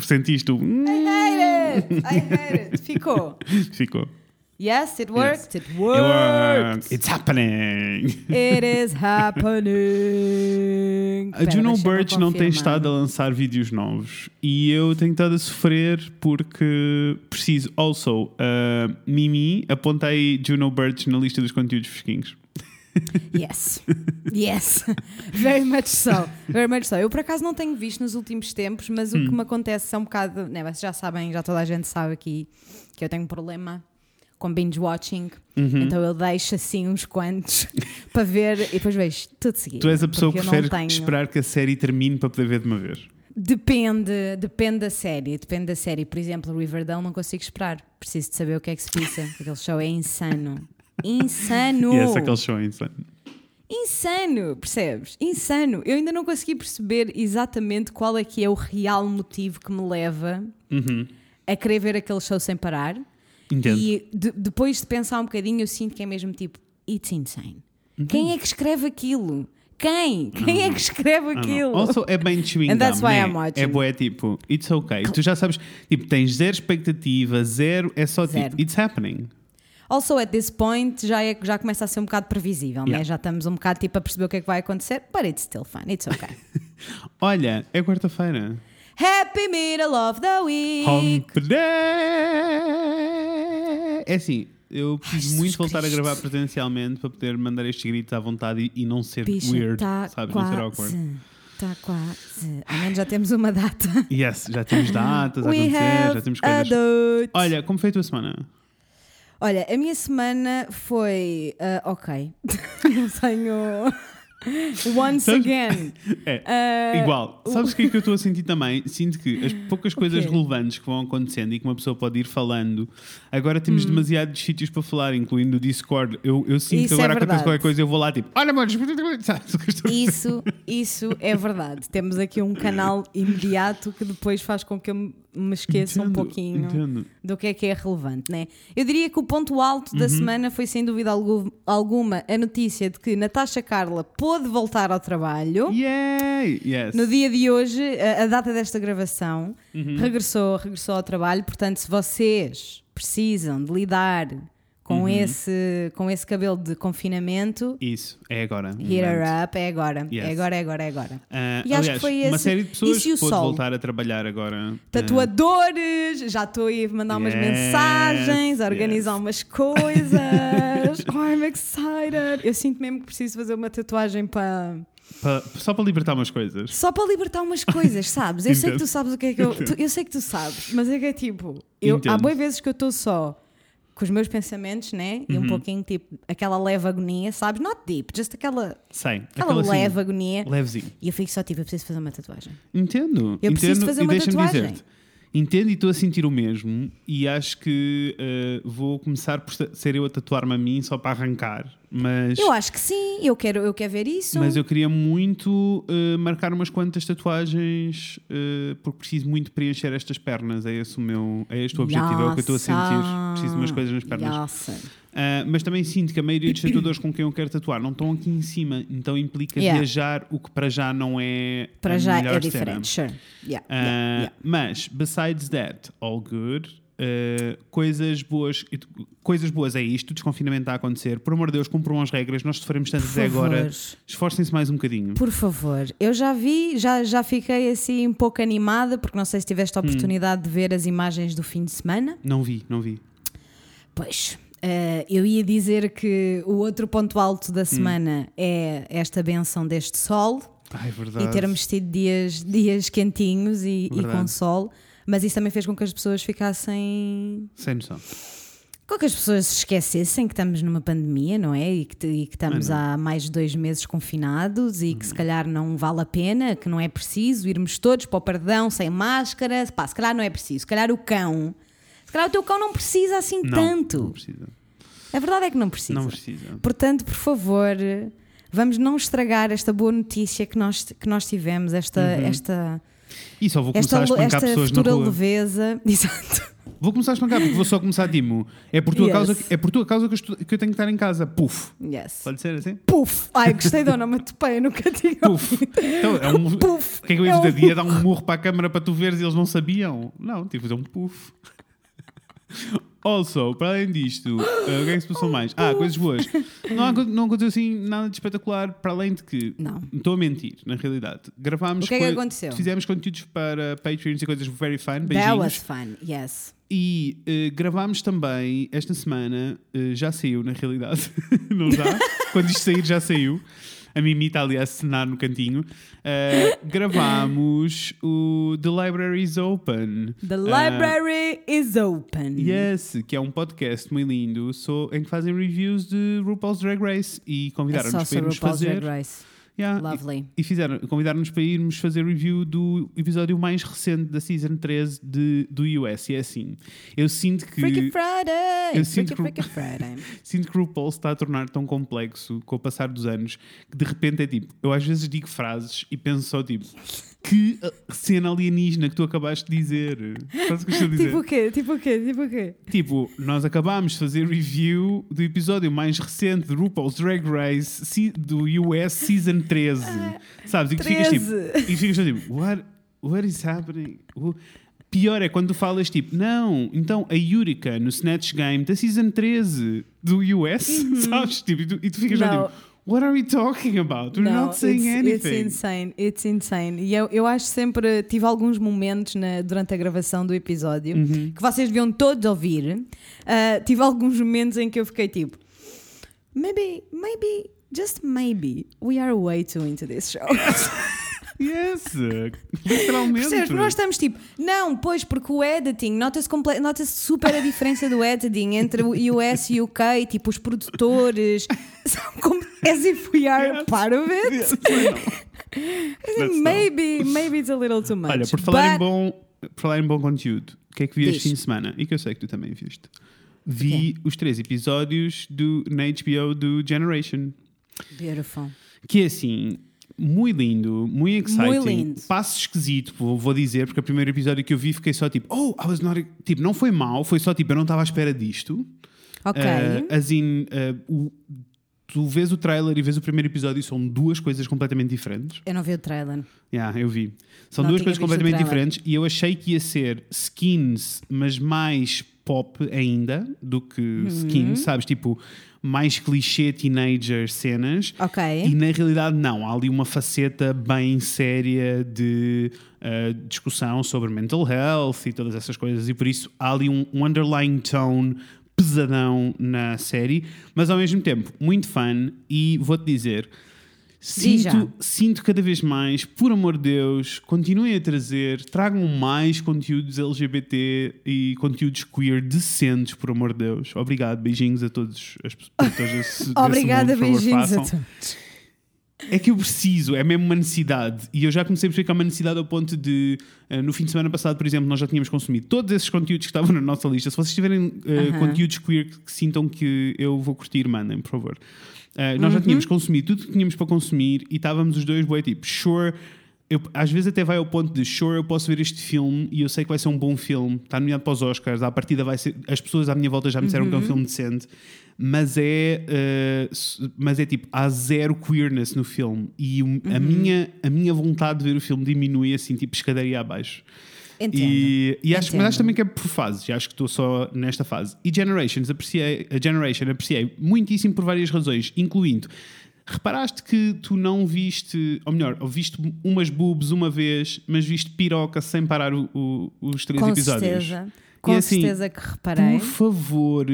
Sentiste o. I hate it! I hate it! Ficou. Ficou. Yes, it worked. It It worked. It's happening. It is happening. A Juno Birch não tem estado a lançar vídeos novos e eu tenho estado a sofrer porque preciso. Also, uh, Mimi, apontei Juno Birch na lista dos conteúdos fresquinhos. Yes. Yes. Very much so. Very much so. Eu por acaso não tenho visto nos últimos tempos, mas o que Hum. me acontece é um bocado. Né, vocês já sabem, já toda a gente sabe aqui que eu tenho um problema com binge watching. Uhum. Então eu deixo assim uns quantos para ver e depois vejo tudo seguido. Tu és a pessoa que prefere tenho- esperar que a série termine para poder ver de uma vez. Depende, depende da série, depende da série. Por exemplo, Riverdale não consigo esperar. Preciso de saber o que é que se passa. Aquele show é insano. Insano! E esse aquele show é insano. Insano, percebes? Insano. Eu ainda não consegui perceber exatamente qual é que é o real motivo que me leva Uhum. a querer ver aquele show sem parar. Entendo. E de- depois de pensar um bocadinho, eu sinto que é mesmo tipo, it's insane. Quem é que escreve aquilo? Quem? Quem é que escreve Ah, não. aquilo? Also, é bem chewing And that's why né? I'm watching. É boé tipo, it's okay. Tu já sabes, tipo, tens zero expectativa, zero, é só Zero. tipo, it's happening. Also, at this point, já, é, já começa a ser um bocado previsível, né? Yeah. Já estamos um bocado tipo a perceber o que é que vai acontecer, but it's still fun, it's okay. Olha, é quarta-feira. Happy middle of the week! Hump Day! É assim, eu preciso muito voltar a gravar presencialmente para poder mandar estes gritos à vontade e, e não ser Bicha, weird, tá sabes? Não ser awkward. quase. Está quase. Ao menos já temos uma data. Yes, já temos datas a acontecer, já temos coisas. date. Olha, como foi a tua semana? Olha, a minha semana foi ah, ok. Não tenho. Once Sabes- again. É, Ah, igual. Sabes o que é que eu estou a sentir também? Sinto que as poucas coisas quê? relevantes que vão acontecendo e que uma pessoa pode ir falando, agora temos Hum. demasiados sítios para falar, incluindo o Discord. Eu, eu sinto Isso que agora é acontece qualquer coisa eu vou lá tipo, olha, mano? Isso, isso é verdade. Temos aqui um canal imediato que depois faz com que eu me esqueça um Entendo, pouquinho entendo. do que é que é relevante, né? Eu diria que o ponto alto Uhum. da semana foi sem dúvida algu- alguma a notícia de que Natasha Carla pôde voltar ao trabalho. Yay! Yes. No dia de hoje, a, a data desta gravação, Uhum. regressou, regressou ao trabalho. Portanto, se vocês precisam de lidar com, Uhum. esse, com esse cabelo de confinamento, Isso, é agora. hit momento. her up, é agora. Yes. É agora, é agora, é agora. Ah, E acho que aliás, foi uma esse- série de pessoas e o pôde sol. voltar a trabalhar agora. Ah, Tatuadores! Já estou a mandar umas Yes, mensagens, a organizar yes. umas coisas. oh, I'm excited! Eu sinto mesmo que preciso fazer uma tatuagem para. pa- só para libertar umas coisas. Só para libertar umas coisas, sabes? Eu sei que Entendo. tu sabes o que é que eu. tu- eu sei que tu sabes, mas é que é tipo. Eu, há Entendo. boas vezes que eu estou só com os meus pensamentos, né? E Uhum. um pouquinho tipo aquela leve agonia, sabes? Not deep, just aquela, Sei. aquela aquela assim, leve agonia. Levezinho. E eu fico só tipo, eu preciso fazer uma tatuagem. Entendo. Eu preciso entendo, fazer e uma deixa-me tatuagem. dizer-te, Entendo e estou a sentir o mesmo e acho que eh, vou começar por ser eu a tatuar-me a mim só para arrancar. Mas Eu acho que sim, eu quero, eu quero ver isso. Mas eu queria muito eh, marcar umas quantas tatuagens eh, porque preciso muito preencher estas pernas. É esse o meu, é este o objetivo, é o que eu estou a sentir. Preciso de umas coisas nas pernas. Ah, mas também sinto que a maioria dos tatuadores com quem eu quero tatuar não estão aqui em cima, então implica Yeah. viajar, o que para já não é Para já é diferente, sure. Yeah, Ah, yeah, yeah. Mas, besides that, all good. Uh, coisas boas coisas boas é isto, o desconfinamento está a acontecer. Por amor de Deus, cumpram as regras. Nós sofremos tanto até agora. Esforcem-se mais um bocadinho. Por favor, eu já vi, já, já fiquei assim um pouco animada, porque não sei se tiveste a Hum. oportunidade de ver as imagens do fim de semana. Não vi, não vi. Pois, eh, eu ia dizer que o outro ponto alto Hum. da semana é esta benção deste sol Ai, e termos tido dias, dias quentinhos e, e com sol, mas isso também fez com que as pessoas ficassem. Sem noção. Com que as pessoas se esquecessem que estamos numa pandemia, não é? E que, e que estamos não. Uhum. há mais de dois meses confinados e que se calhar não vale a pena, que não é preciso irmos todos para o perdão sem máscara. Pá, se calhar não é preciso. Se calhar o cão. Se calhar o teu cão não precisa assim Não, tanto. Não precisa. A verdade é que não precisa. Não precisa. Portanto, por favor, vamos não estragar esta boa notícia que nós, que nós tivemos, esta, Uhum. esta, E só vou começar esta, a espancar pessoas na rua. leveza. Exato. vou começar a espancar, porque vou só começar tipo, é por tua Yes. causa, é por tua causa que eu, estou- que eu tenho que estar em casa. Puf. Yes. Pode ser assim? Puf! Ai, gostei do onomatopeia, nunca tinha Puf. ouvido. Então, é um, Puf. O que é que eu É ia um fazer? Ia dar um murro para a câmara para tu veres e eles não sabiam? Não, tive que fazer um puff. Also, para além disto, uh, o que é que se passou mais? Ah, coisas boas. Não, há- não aconteceu assim nada de espetacular, para além de que. Não. Estou a mentir, na realidade. Gravámos. O que é que aconteceu? Fizemos conteúdos para Patreons e coisas very fun. That was Beijinhos. fun, yes. E uh, gravámos também esta semana, uh, já saiu na realidade, não já? Quando isto sair, já saiu. A Mimi está ali a acenar no cantinho. Uh, gravámos o The Library is Open. The Uh, library is open. Yes, que é um podcast muito lindo so, em que fazem reviews de RuPaul's Drag Race e É convidaram-nos só para irmos fazer. Drag Race. Yeah, Lovely. E, e fizeram, convidaram-nos para irmos fazer review do episódio mais recente da Season 13 de, do US. E é assim, eu sinto que. Freaky Friday! eu sinto Freaky, que- Freaky Friday. Sinto que o RuPaul se está a tornar tão complexo com o passar dos anos que de repente é tipo, eu às vezes digo frases e penso só tipo, que uh, cena alienígena que tu acabaste de dizer. Sabes o que estou a dizer? tipo o quê? Tipo o quê? Tipo o quê? Tipo, nós acabámos de fazer review do episódio mais recente de RuPaul's Drag Race do US Season 13. Sabes? E que ficas tipo, 13. e ficas tipo, what, what is happening? Pior é quando tu falas tipo, não, então a Yurika no Snatch Game da Season 13 do US, sabes? Tipo, e, tu, e tu ficas Uhum. Não. só tipo, what are we talking about? We're Não, not saying it's, anything. it's insane, it's insane. E eu, eu acho sempre, tive alguns momentos na- durante a gravação do episódio Uhum. que vocês deviam todos ouvir. Ah, tive alguns momentos em que eu fiquei tipo, maybe, maybe, just maybe, we are way too into this show. Yes, literalmente. Percebes? Nós estamos tipo, não, pois, porque o editing, nota-se comple- nota-se super a diferença do editing entre o US e o UK, tipo, os produtores, são como, as if we are Yes. part of it. Yes, not. maybe, maybe it's a little too much. Olha, por falar, em but- bom, por falar em bom conteúdo, o que é que vi este fim de semana? E que eu sei que tu também viste. Vi os três episódios do, na HBO do Generation. Beautiful. Que é assim, muito lindo, muito exciting. Muito lindo. Passo esquisito, vou, vou dizer, porque o primeiro episódio que eu vi fiquei só tipo, oh, I was not. Tipo, não foi mal, foi só tipo, eu não estava à espera disto. Ok. Uh, as in, uh, o- tu vês o trailer e vês o primeiro episódio e são duas coisas completamente diferentes. eu não vi o trailer. Yeah, eu vi. São Não duas coisas completamente diferentes e eu achei que ia ser skins, mas mais pop ainda do que Uhum. skins, sabes? Tipo, mais clichê teenager cenas. Ok. E na realidade, não. Há ali uma faceta bem séria de uh, discussão sobre mental health e todas essas coisas, e por isso há ali um, um underlying tone pesadão na série, mas ao mesmo tempo muito fun. E vou-te dizer. Sinto, sinto cada vez mais, por amor de Deus, continuem a trazer, tragam mais conteúdos LGBT e conteúdos queer decentes, por amor de Deus. Obrigado, beijinhos a todos as pessoas. Obrigada, mundo, por favor, beijinhos a todos. É que eu preciso, é mesmo uma necessidade. E eu já comecei a perceber que é uma necessidade ao ponto de, eh, no fim de semana passado, por exemplo, nós já tínhamos consumido todos esses conteúdos que estavam na nossa lista. Se vocês tiverem eh, Aham. conteúdos queer que sintam que eu vou curtir, mandem, por favor. Eh, nós já tínhamos consumido tudo que tínhamos para consumir e estávamos os dois, bué, tipo, sure. Eu, às vezes até vai ao ponto de sure, eu posso ver este filme e eu sei que vai ser um bom filme, está nomeado para os Oscars, à partida vai ser. As pessoas à minha volta já me disseram que é um filme decente, mas é, s- mas é tipo, há zero queerness no filme e o- a, minha, a minha vontade de ver o filme diminui assim, tipo, escadaria abaixo. Entendo. E, e acho, mas Entendo. acho também que é por fases, acho que estou só nesta fase. E Generations, apreciei, a Generation apreciei muitíssimo por várias razões, incluindo. Reparaste que tu não viste, ou melhor, ou viste umas boobs uma vez, mas viste piroca sem parar o- o- os três Com episódios. certeza. Com E assim, certeza que reparei. Por favor,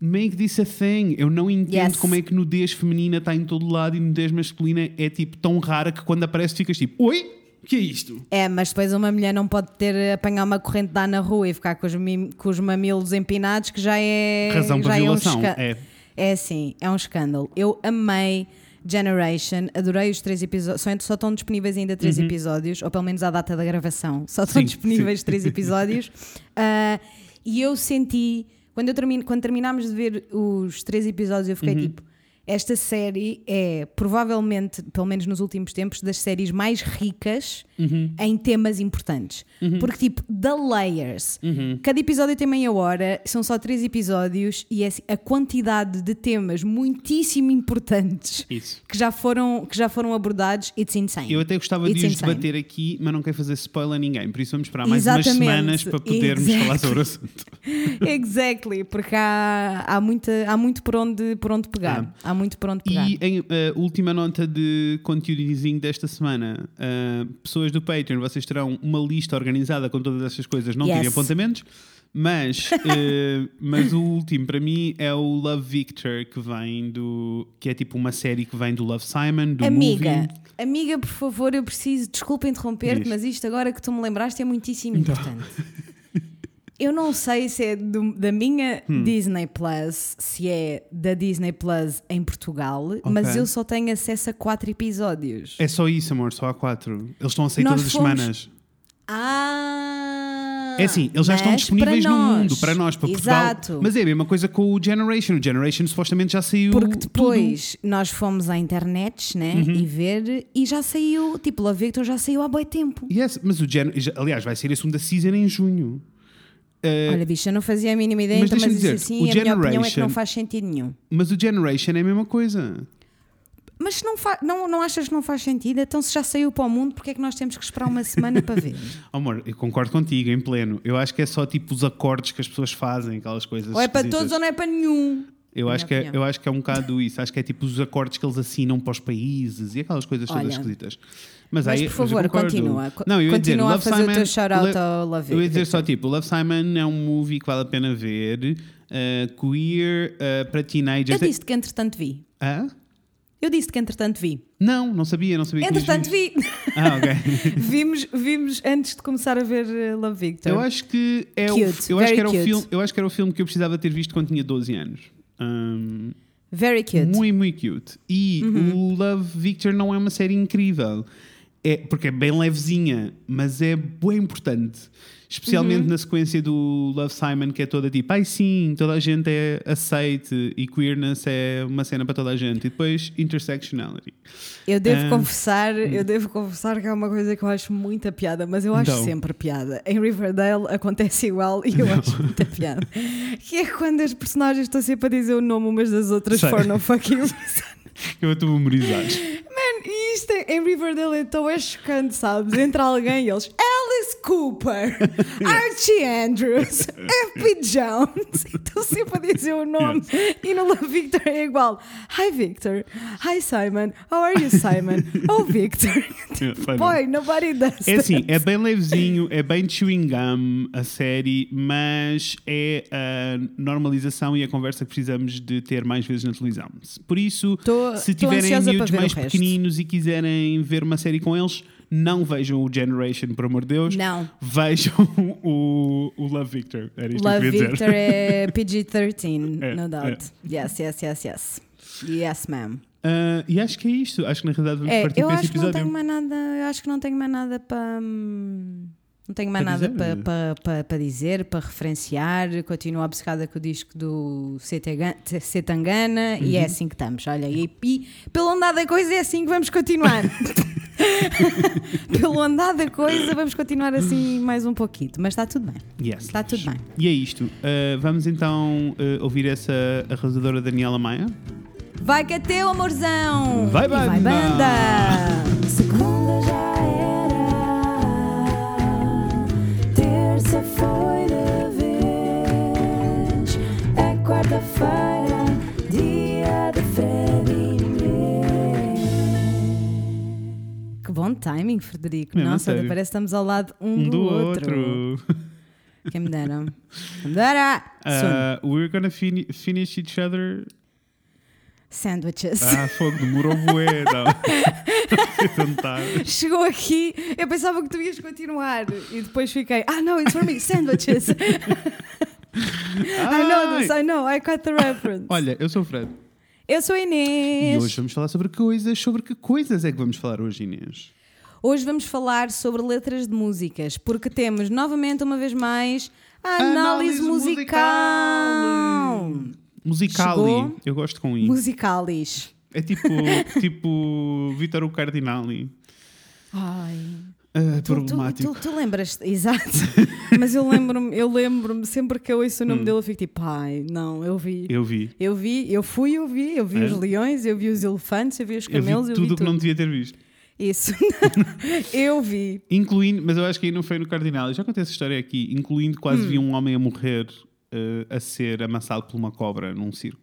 make this a thing. Eu não entendo Yes. como é que nudez feminina está em todo lado e nudez masculina é tipo tão rara que quando aparece ficas tipo, oi? O que é isto? É, mas depois uma mulher não pode ter apanhar uma corrente de ar na rua e ficar com os, com os mamilos empinados, que já é. Razão para já é um violação. É. É sim, é um escândalo. Eu amei Generation, adorei os três episódios. Só, só estão disponíveis ainda três episódios, ou pelo menos à data da gravação. Só estão Uhum. Sim, disponíveis sim. três episódios. Ah, e eu senti, quando, eu termino, quando terminámos de ver os três episódios, eu Uhum. fiquei tipo. Esta série é provavelmente, pelo menos nos últimos tempos, das séries mais ricas em temas importantes. Porque, tipo, The Layers, cada episódio tem meia hora, são só três episódios e é assim, a quantidade de temas muitíssimo importantes Isso. que já foram, que já foram abordados, it's insane. Eu até gostava It's de os insane. debater aqui, mas não quero fazer spoiler a ninguém, por isso vamos esperar mais umas Exatamente. semanas para podermos Exactly. falar sobre o assunto. Exactly, porque há, há, muita, há muito por onde, por onde pegar. Há muito por onde pegar. E em eh, última nota de conteúdozinho desta semana, eh, pessoas do Patreon, vocês terão uma lista organizada com todas estas coisas, não Yes. tirem apontamentos. Mas, eh, mas o último para mim é o Love Victor, que vem do. que é tipo uma série que vem do Love Simon, do Amiga, movie. amiga, por favor, eu preciso, desculpa interromper-te, mas isto agora que tu me lembraste é muitíssimo Então. importante. Eu não sei se é do- da minha Hum. Disney Plus, se é da Disney Plus em Portugal, mas eu só tenho acesso a quatro episódios. É só isso, amor, só há quatro. Eles estão a sair Nós todas as fomos- semanas. Ah! É assim, eles já estão disponíveis no mundo, para nós, para Portugal. Exato. Mas é a mesma coisa com o Generation. O Generation supostamente já saiu. Porque tudo. depois nós fomos à internet né, Uhum. e ver e já saiu, tipo, Love Victor já saiu há boi tempo. Yes, mas o Gen... aliás, vai ser a segunda season em junho. Eh, Olha, bicho, eu não fazia a mínima ideia, mas então, mas dizer, assim, o a minha opinião é que não faz sentido nenhum. Mas o Generation é a mesma coisa. Mas se não, não, não achas que não faz sentido? Então, se já saiu para o mundo, porque é que nós temos que esperar uma semana para ver? Oh, amor, eu concordo contigo, em pleno. Eu acho que é só tipo os acordes que as pessoas fazem, aquelas coisas. ou é para todos ou não é para nenhum. Eu acho, que é, eu acho que é um bocado isso. Acho que é tipo os acordes que eles assinam para os países e aquelas coisas todas Olha, esquisitas. Mas, Mas, aí, por eu favor, continua. Co- Não, eu ia dizer, continua a Love fazer o teu Simon- shout-out ao Love Eu ia dizer só tipo, Love Simon é um movie que vale a pena ver. uh, queer, uh, para Eu teenagers. disse que entretanto vi. Hã? Eu disse que entretanto vi. Não, não sabia, não sabia Entretanto vi. Ah, ok. vimos, vimos antes de começar a ver uh, Love Victor. Eu acho que é o, Cute, eu acho que era o cute. filme, eu acho que era o filme que eu precisava ter visto quando tinha 12 anos. Um, Very cute. Uhum. Muito, muito cute. E o Love Victor não é uma série incrível. É, porque é bem levezinha, mas é bem importante. Uhum. Especialmente na sequência do Love Simon, que é toda tipo, ai sim, toda a gente é aceite e queerness é uma cena para toda a gente. E depois intersectionality. Eu devo Ah, confessar, eu devo confessar que é uma coisa que eu acho muita piada, mas eu acho Então. sempre piada. Em Riverdale acontece igual e eu acho muita piada. Que é quando as personagens estão sempre a dizer o nome umas das outras Sei. for no fucking reason. Eu estou memorizados. E isto é- em Riverdale então é chocante, sabes? Entra alguém e eles Alice Cooper, Archie Andrews, F.P. Jones. E Estão sempre a dizer o nome. E no Love Victor é igual. Hi Victor. Hi Simon. How are you, Simon? Oh, Victor. Boy, nobody does. É assim, é bem levezinho, é bem chewing gum a série, mas é a normalização e a conversa que precisamos de ter mais vezes na televisão. Por isso, Tô- se tiverem miúdos mais o pequeninos e quiserem ver uma série com eles, não vejam o Generation, por amor de Deus. Não. Vejam o, o Love Victor. Era isto Love que eu Victor dizer. é PG-13, É, no doubt. Yes, yes, yes, yes. Yes, ma'am. Ah, e acho que é isto. Acho que na realidade vamos É, partir eu para esse que não episódio. tenho mais nada, eu acho que não tenho mais nada para hum, não tenho mais Para nada dizer? para, para, para, para dizer, para referenciar. Continuo obcecada com o disco do Setanga- Setangana e Uhum. é assim que estamos. Olha, e, e pelo andar da coisa é assim que vamos continuar. pelo andar da coisa vamos continuar assim mais um pouquinho, mas está tudo bem. Yes. Está tudo bem. E é isto. Ah, vamos então ah, ouvir essa arrasadora Daniela Maia. Vai que é teu, amorzão! Vai, E vai banda! Bom timing, Frederico. Nossa, parece que estamos ao lado um, Um do, outro. Quem me dera. Quem me dera! Uh, we're gonna fini- finish each other. Sandwiches. Ah, fogo, demorou bué. Não. Chegou aqui, eu pensava que tu ias continuar e depois fiquei, ah, no, it's for me, sandwiches. I know this, I know, I caught the reference. Olha, eu sou o Fred. Eu sou a E Inês. hoje vamos falar sobre coisas. Sobre que coisas é que vamos falar hoje, Inês? Hoje vamos falar sobre letras de músicas, porque temos novamente, uma vez mais, a análise, Análise musical. Musicali. Chegou. Eu gosto com I. Musicalis. É tipo, tipo Vitor o Cardinali. Ai. Ah, Tu, tu, problemático. tu, tu lembras exato, mas eu lembro-me, eu lembro-me, sempre que eu ouço o nome dele, eu fico tipo, ai, não, eu vi. Hum. Eu vi. Eu vi, eu fui, eu vi, eu vi É? os leões, eu vi os elefantes, eu vi os Eu camelos, vi eu tudo vi o que não tudo. devia ter visto. Isso. eu vi. Incluindo, mas eu acho que aí não foi no Cardinal. Eu já contei essa história aqui. Incluindo quase Hum. vi um homem a morrer eh, a ser amassado por uma cobra num circo.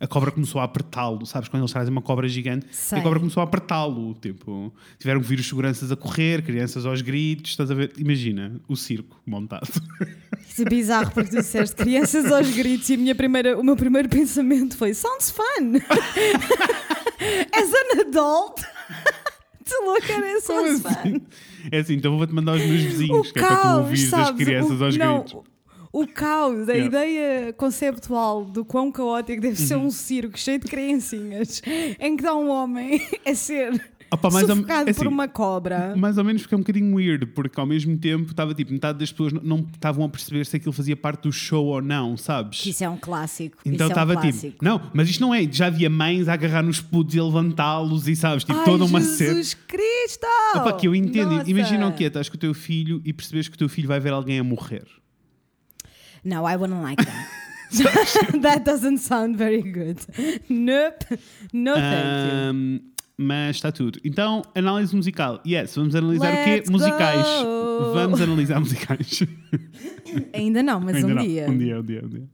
A cobra começou a apertá-lo, sabes? Quando eles trazem uma cobra gigante, a cobra começou a apertá-lo. Tipo, tiveram que vir os seguranças a correr, crianças aos gritos. Estás a ver? Imagina o circo montado. Isso é bizarro porque tu disseste crianças aos gritos e minha primeira, o meu primeiro pensamento foi sounds fun. As an adult. at it Como sounds assim? fun. É assim, então vou-te mandar os meus vizinhos, O que é para tu caos, ouvires as sabes? crianças o, aos não, gritos. O caos, a Yeah. ideia conceptual do quão caótico deve ser Uhum. um circo cheio de criancinhas em que dá um homem a ser Opa, mais sufocado é por assim, uma cobra. Mais ou menos fica um bocadinho weird, porque ao mesmo tempo estava tipo, metade das pessoas não- estavam a perceber se aquilo fazia parte do show ou não, sabes? Isso é um clássico. Então isso é um estava tipo, não, mas isto não é. Já havia mães a agarrar nos putos e a levantá-los e sabes, tipo, Ai, toda uma cena. Jesus Cristo! Opa, que eu entendo. Nossa. Imagina o que é, estás com o teu filho e percebes que o teu filho vai ver alguém a morrer. No, I wouldn't like that. that doesn't sound very good. Nope. No thank you. Ahm, mas está tudo. Então, análise musical. Yes, vamos analisar o Let's quê? Musicais. go. Vamos analisar musicais. Ainda não, mas Ainda um não. dia. Um dia, um dia, um dia.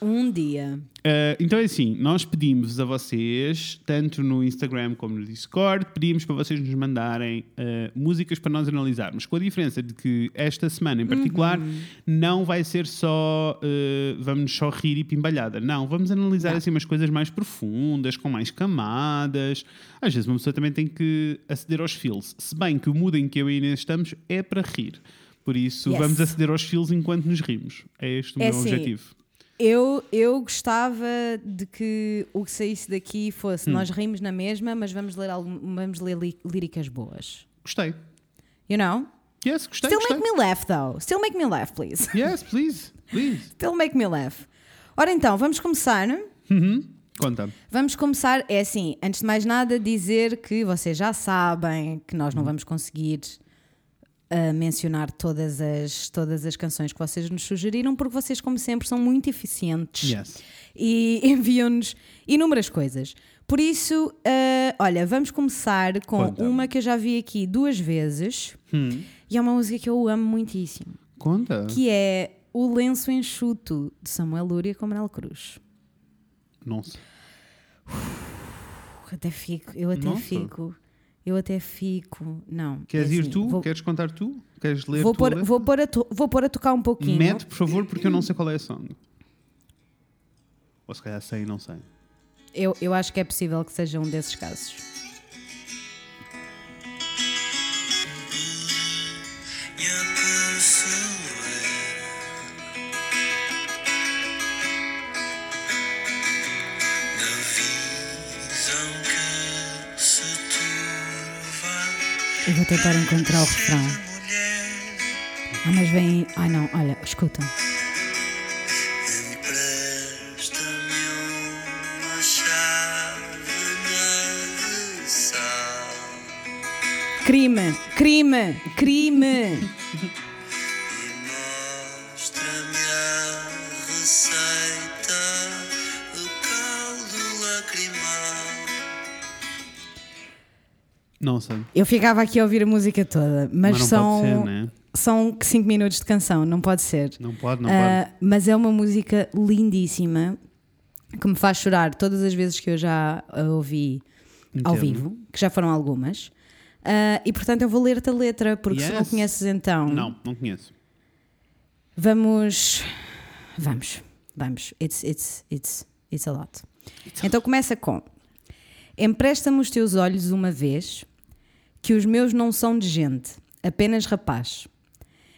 Um dia. Uh, então é assim, nós pedimos a vocês, tanto no Instagram como no Discord, pedimos para vocês nos mandarem uh, músicas para nós analisarmos. Com a diferença de que esta semana em particular não vai ser só uh, vamos só rir e pimbalhada. Não, vamos analisar assim umas coisas mais profundas, com mais camadas. Às vezes uma pessoa também tem que aceder aos feels. Se bem que o mood em que eu e Inês estamos é para rir. Por isso, Yes. vamos aceder aos feels enquanto nos rimos. É este o É meu assim, objetivo. Eu, eu gostava de que o que saísse daqui Hum. fosse nós rimos na mesma, mas vamos ler, algum, vamos ler li- líricas boas. Gostei. You know? Yes, gostei. Still gostei. make me laugh, though. Still make me laugh, please. Yes, please, please. Still make me laugh. Ora então, vamos começar. Conta. Vamos começar, é assim, antes de mais nada, dizer que vocês já sabem que nós não vamos conseguir ah, mencionar todas as, todas as canções que vocês nos sugeriram, porque vocês, como sempre, são muito eficientes Yes. e enviam-nos inúmeras coisas. Por isso, ah, olha, vamos começar com Conta. uma que eu já vi aqui duas vezes e é uma música que eu amo muitíssimo, Conta. que é O Lenço Enxuto, de Samuel Lúria com Manuel Cruz. Nossa. Até fico, eu até Nossa. fico, eu até fico. Não. Queres é ir assim, tu? Vou, Queres contar tu? Queres ler vou, pôr, vou, pôr a to- vou pôr a tocar um pouquinho. Mete, por favor, porque eu não sei qual é a song. Ou se calhar sei e não sei. Eu, eu acho que é possível que seja um desses casos. Eu vou tentar encontrar o refrão. Ah, mas vem. Ai não, olha, escuta. empresta-me uma chave de sal Crime, crime, crime. Não sei. Eu ficava aqui a ouvir a música toda, mas, Mas são, ser, né? são 5 minutos de canção, não pode ser. Não pode, não Ah, pode. mas é uma música lindíssima que me faz chorar todas as vezes que eu já a ouvi ao Entendo. vivo, que já foram algumas. Ah, e portanto eu vou ler-te a letra, porque se não Yes. conheces então. Não, não conheço. Vamos. Vamos. Vamos. It's, it's, it's, it's a lot. então começa com: Empresta-me os teus olhos uma vez, que os meus não são de gente, apenas rapaz.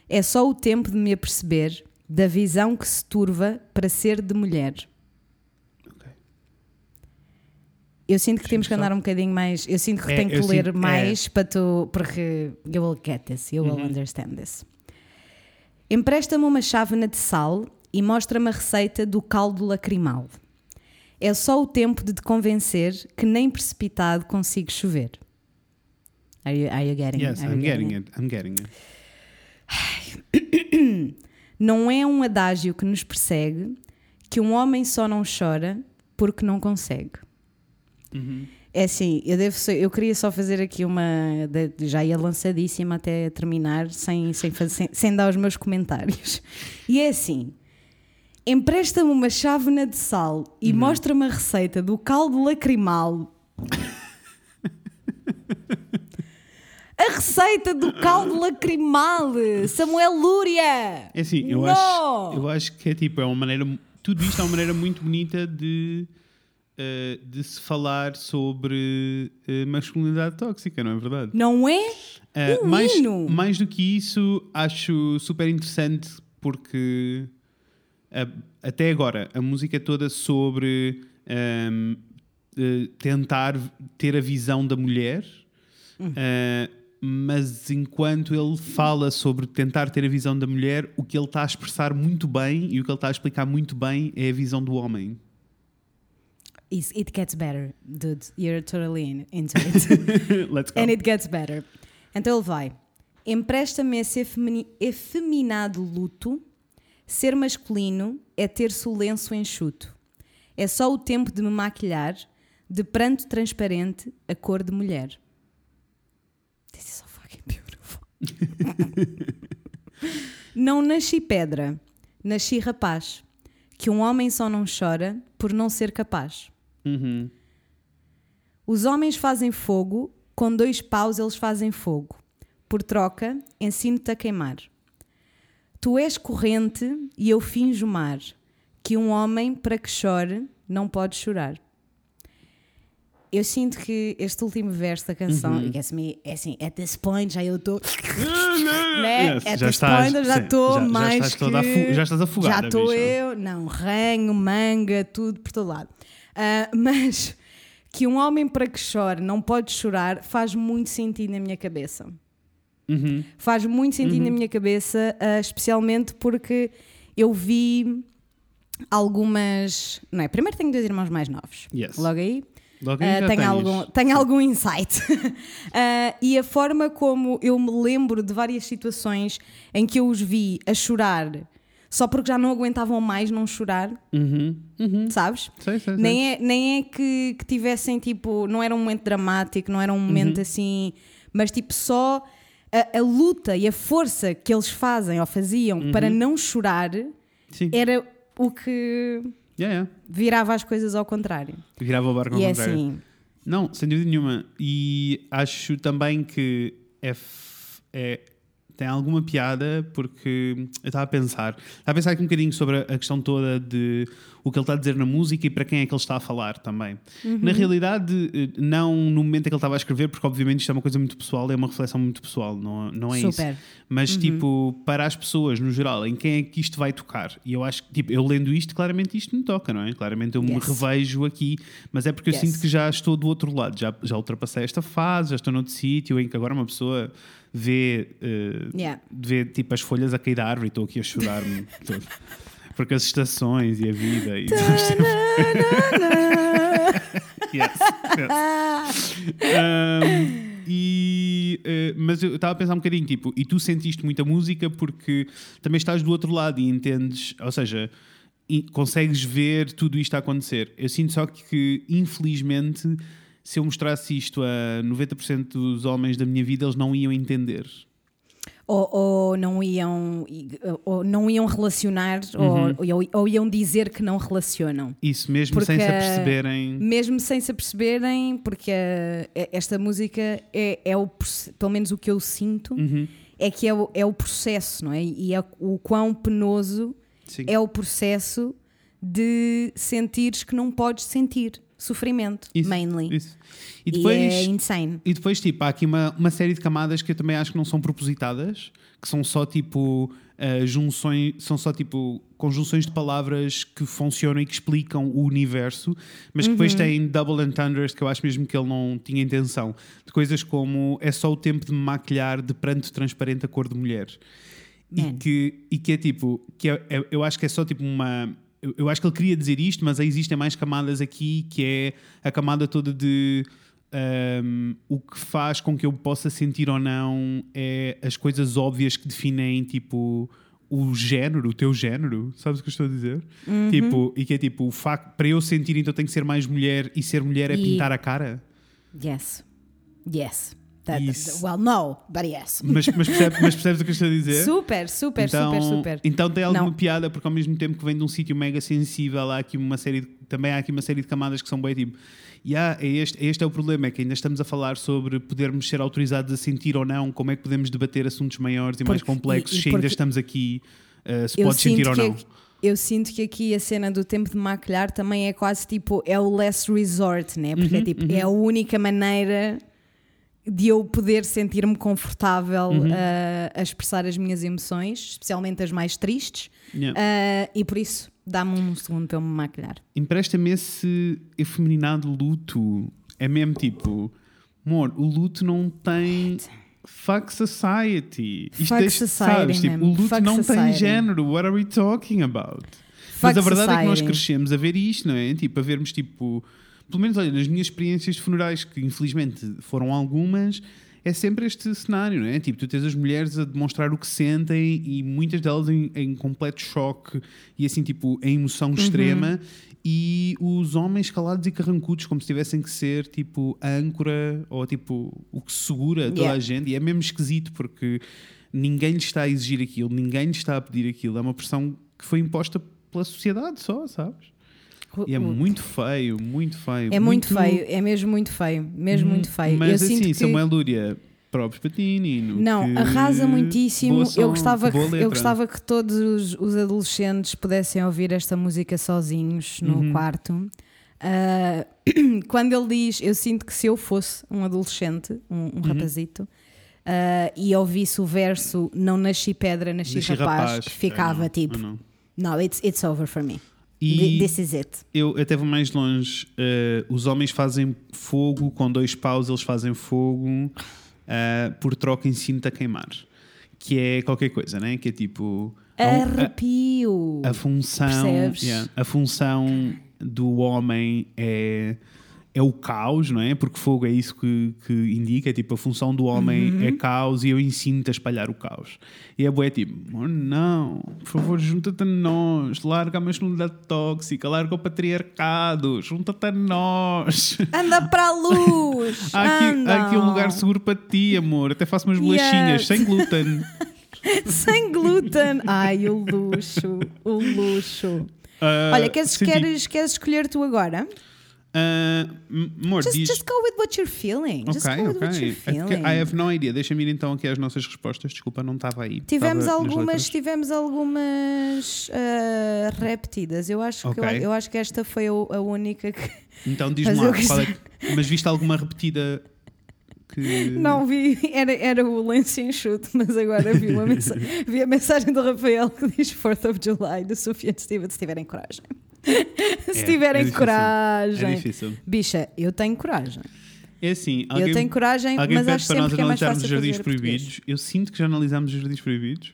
É só o tempo de me aperceber da visão que se turva para ser de mulher. Eu sinto que temos que andar um bocadinho mais. Eu sinto que É, tenho que eu ler sinto- mais para tu. Porque you will get this, you will Uhum. understand this. Empresta-me uma chávena de sal e mostra-me a receita do caldo lacrimal. É só o tempo de te convencer que nem precipitado consigo chover. Are you, are you getting Yes, I'm getting it. I'm getting it. Não é um adágio que nos persegue que um homem só não chora porque não consegue. É assim, eu, devo eu queria só fazer aqui uma. Já ia lançadíssima até terminar, sem, sem, sem, sem dar os meus comentários. E é assim: empresta-me uma chávena de sal e mostra-me a receita do caldo lacrimal. a receita do caldo lacrimal! Samuel Lúria! É assim, eu acho, eu acho que é tipo, é uma maneira. Tudo isto é uma maneira muito bonita de, eh, de se falar sobre eh, masculinidade tóxica, não é verdade? Não é? Um mais, mais do que isso, acho super interessante porque até agora a música é toda sobre ehm, eh, tentar ter a visão da mulher, Hum. Mas enquanto ele fala sobre tentar ter a visão da mulher, o que ele está a expressar muito bem e o que ele está a explicar muito bem é a visão do homem. It's- It gets better, dude. You're totally in, into it. Let's go. And it gets better. Então ele vai. Empresta-me esse efeminado luto. Ser masculino é ter-se o lenço enxuto. É só o tempo de me maquilhar, de pranto transparente, a cor de mulher. This is so fucking beautiful. não nasci pedra, nasci rapaz. Que um homem só não chora por não ser capaz. Uhum. Os homens fazem fogo, com dois paus eles fazem fogo. Por troca, ensino-te a queimar. Tu és corrente e eu finjo mar, que um homem, para que chore, não pode chorar. Eu sinto que este último verso da canção, Uhum. e gets-me, é assim, at this point já eu estou. né? Yes, at já this estás- point eu já estou já- já mais estás que... já estás afogada, Já estou eu, não, ranho, manga, tudo por todo lado. Ah, mas que um homem para que chore não pode chorar faz muito sentido na minha cabeça. Uhum. Faz muito sentido na minha cabeça, ah, especialmente porque eu vi algumas. Não é? Primeiro tenho dois irmãos mais novos. Yes. Logo aí. Aí ah, tens. algum, tenho algum insight. Ah, e a forma como eu me lembro de várias situações em que eu os vi a chorar só porque já não aguentavam mais não chorar, Uhum. Uhum. sabes? Sei, sei, sei. Nem é, nem é que, que tivessem tipo, não era um momento dramático, não era um momento Uhum. assim, mas tipo só a, a luta e a força que eles fazem ou faziam para não chorar Uhum. Sim. era o que Yeah, yeah. virava as coisas ao contrário. Virava o barco ao e é contrário. assim, Não, sem dúvida nenhuma. E acho também que é, f- é- tem alguma piada porque eu estava a pensar, estava a pensar aqui um bocadinho sobre a questão toda de o que ele está a dizer na música e para quem é que ele está a falar também. Uhum. Na realidade, eh, não no momento em que ele estava a escrever, porque obviamente isto é uma coisa muito pessoal, é uma reflexão muito pessoal, não, não é isso. Super. Mas, tipo, para as pessoas no geral, em quem é que isto vai tocar? E eu acho que, tipo, eu lendo isto, claramente isto me toca, não é? Claramente eu me Yes. revejo aqui, mas é porque eu Yes. sinto que já estou do outro lado, já, já ultrapassei esta fase, já estou noutro sítio em que agora uma pessoa vê, eh, Yeah. vê tipo, as folhas a cair da árvore e estou aqui a chorar-me. Porque as estações e a vida e yes, yes. Um, e, eh, mas eu estava a pensar um bocadinho, tipo, e tu sentiste muita música porque também estás do outro lado e entendes, ou seja, consegues ver tudo isto a acontecer. Eu sinto só que, infelizmente, se eu mostrasse isto a 90% dos homens da minha vida, eles não iam entender. Ou, ou não iam ou não iam relacionar Uhum. ou, ou, iam dizer que não relacionam. Isso mesmo Porque, sem se aperceberem. Mesmo sem se aperceberem, porque eh, esta música é, é o, pelo menos o que eu sinto, Uhum. é que é o, é o processo, não é? E é o quão penoso Sim. é o processo de sentires que não podes sentir sofrimento, Isso, mainly. isso. E E, depois, é insane. E depois, tipo, há aqui uma, uma série de camadas que eu também acho que não são propositadas, que são só tipo uh, junções, são só tipo conjunções de palavras que funcionam e que explicam o universo, mas que Uhum. depois têm double entendres que eu acho mesmo que ele não tinha intenção. De coisas como é só o tempo de me maquilhar de pranto transparente a cor de mulher. E que, e que é tipo, que é- é- eu acho que é só tipo uma. Eu, eu acho que ele queria dizer isto, mas aí existem mais camadas aqui, que é a camada toda de ahm, o que faz com que eu possa sentir ou não é as coisas óbvias que definem tipo o género, o teu género, sabes o que eu estou a dizer? Uhum. Tipo, e que é tipo, o facto, para eu sentir então tenho que ser mais mulher e ser mulher é E- pintar a cara. Yes. Yes. That- Isso. well, no, but yes. Mas, mas, percebes, mas percebes o que eu estou a dizer? Super, super, então, super, super. Então tem alguma Não. piada, porque ao mesmo tempo que vem de um sítio mega sensível, há aqui uma série de- também há aqui uma série de camadas que são bem tipo. Yeah, é este, este é o problema, é que ainda estamos a falar sobre podermos ser autorizados a sentir ou não, como é que podemos debater assuntos maiores e mais Porque- complexos e- e se ainda estamos aqui, uh, se Eu podes sentir ou não. eu sinto que aqui a cena do tempo de maquilhar também é quase tipo, é o last resort, né? Porque Uhum, é tipo, é a única maneira de eu poder sentir-me confortável Uhum. uh, a expressar as minhas emoções, especialmente as mais tristes, Yeah. uh, e por isso dá-me um segundo para eu me maquilhar. Empresta-me esse efeminado luto. É mesmo tipo, amor, o luto não tem. Fuck society. Isto Fuck deixa- society, sabes? Tipo, o luto Fuck não tem society. género. What are we talking about? Fuck Mas a verdade é que nós society. crescemos a ver isto, não é? Tipo, a vermos tipo. Pelo menos, olha, nas minhas experiências de funerais, que infelizmente foram algumas, é sempre este cenário, não é? Tipo, tu tens as mulheres a demonstrar o que sentem e muitas delas em, em completo choque e assim, tipo, em emoção extrema. E os homens calados e carrancudos, como se tivessem que ser tipo a âncora ou tipo o que segura toda Yeah. a gente. E é mesmo esquisito porque ninguém lhe está a exigir aquilo, ninguém lhe está a pedir aquilo. É uma pressão que foi imposta pela sociedade só, sabes? E é muito feio, muito feio. É muito, feio, é mesmo muito feio, mesmo muito feio. Mas eu assim, que... Samuel Lúria, próprios para ti, Nino. Não, que arrasa muitíssimo. boa eu, som, gostava que, eu gostava que todos os, adolescentes pudessem ouvir esta música sozinhos no Uhum. quarto. Ah, quando ele diz, eu sinto que se eu fosse um adolescente, um, Uhum. um rapazito, ah, e ouvisse o verso Não nasci pedra, nasci, Nasci rapaz, ficava Ah, não, tipo, não. it's, it's over for me. E Th- This is it. eu até vou mais longe. eh, os homens fazem fogo, com dois paus eles fazem fogo, eh, por troca ensino-te a queimar. Que é qualquer coisa, né? Que é tipo. a- a- Arrepio. A função, Percebes? yeah, a função do homem é, é o caos, não é? Porque fogo é isso que, que indica, é tipo a função do homem Uhum. é caos e eu ensino-te a espalhar o caos. E é bué tipo, oh, não, por favor, junta-te a nós, larga a masculinidade tóxica, larga o patriarcado, junta-te a nós. Anda para a luz! Há aqui, anda. há aqui um lugar seguro para ti, amor. Até faço umas bolachinhas Yes. sem glúten. Sem glúten. Ai, o luxo, o luxo. Ah, Olha, queres, senti- queres, queres escolher tu agora? Ah, m- amor, Just, diz. just go with what you're feeling. Just Ok, go with what you're É feeling. I have no idea. Deixa-me ir então aqui às nossas respostas. Desculpa, não estava aí. Tivemos Estava algumas, tivemos algumas ah, repetidas. Eu acho, que, eu, eu acho que esta foi a, única que. Então diz-me lá. é que- Mas viste alguma repetida que. Não vi, era, era o lenço enxuto, mas agora vi, uma vi a mensagem do Rafael que diz 4th of July do Sufjan Stevens. Se tiverem coragem. Se É, tiverem é coragem. É difícil. Bicha, eu tenho coragem. É assim. Alguém, eu tenho coragem, alguém mas acho para nós que é analisarmos os jardins português. proibidos. Eu sinto que já analisámos os jardins proibidos.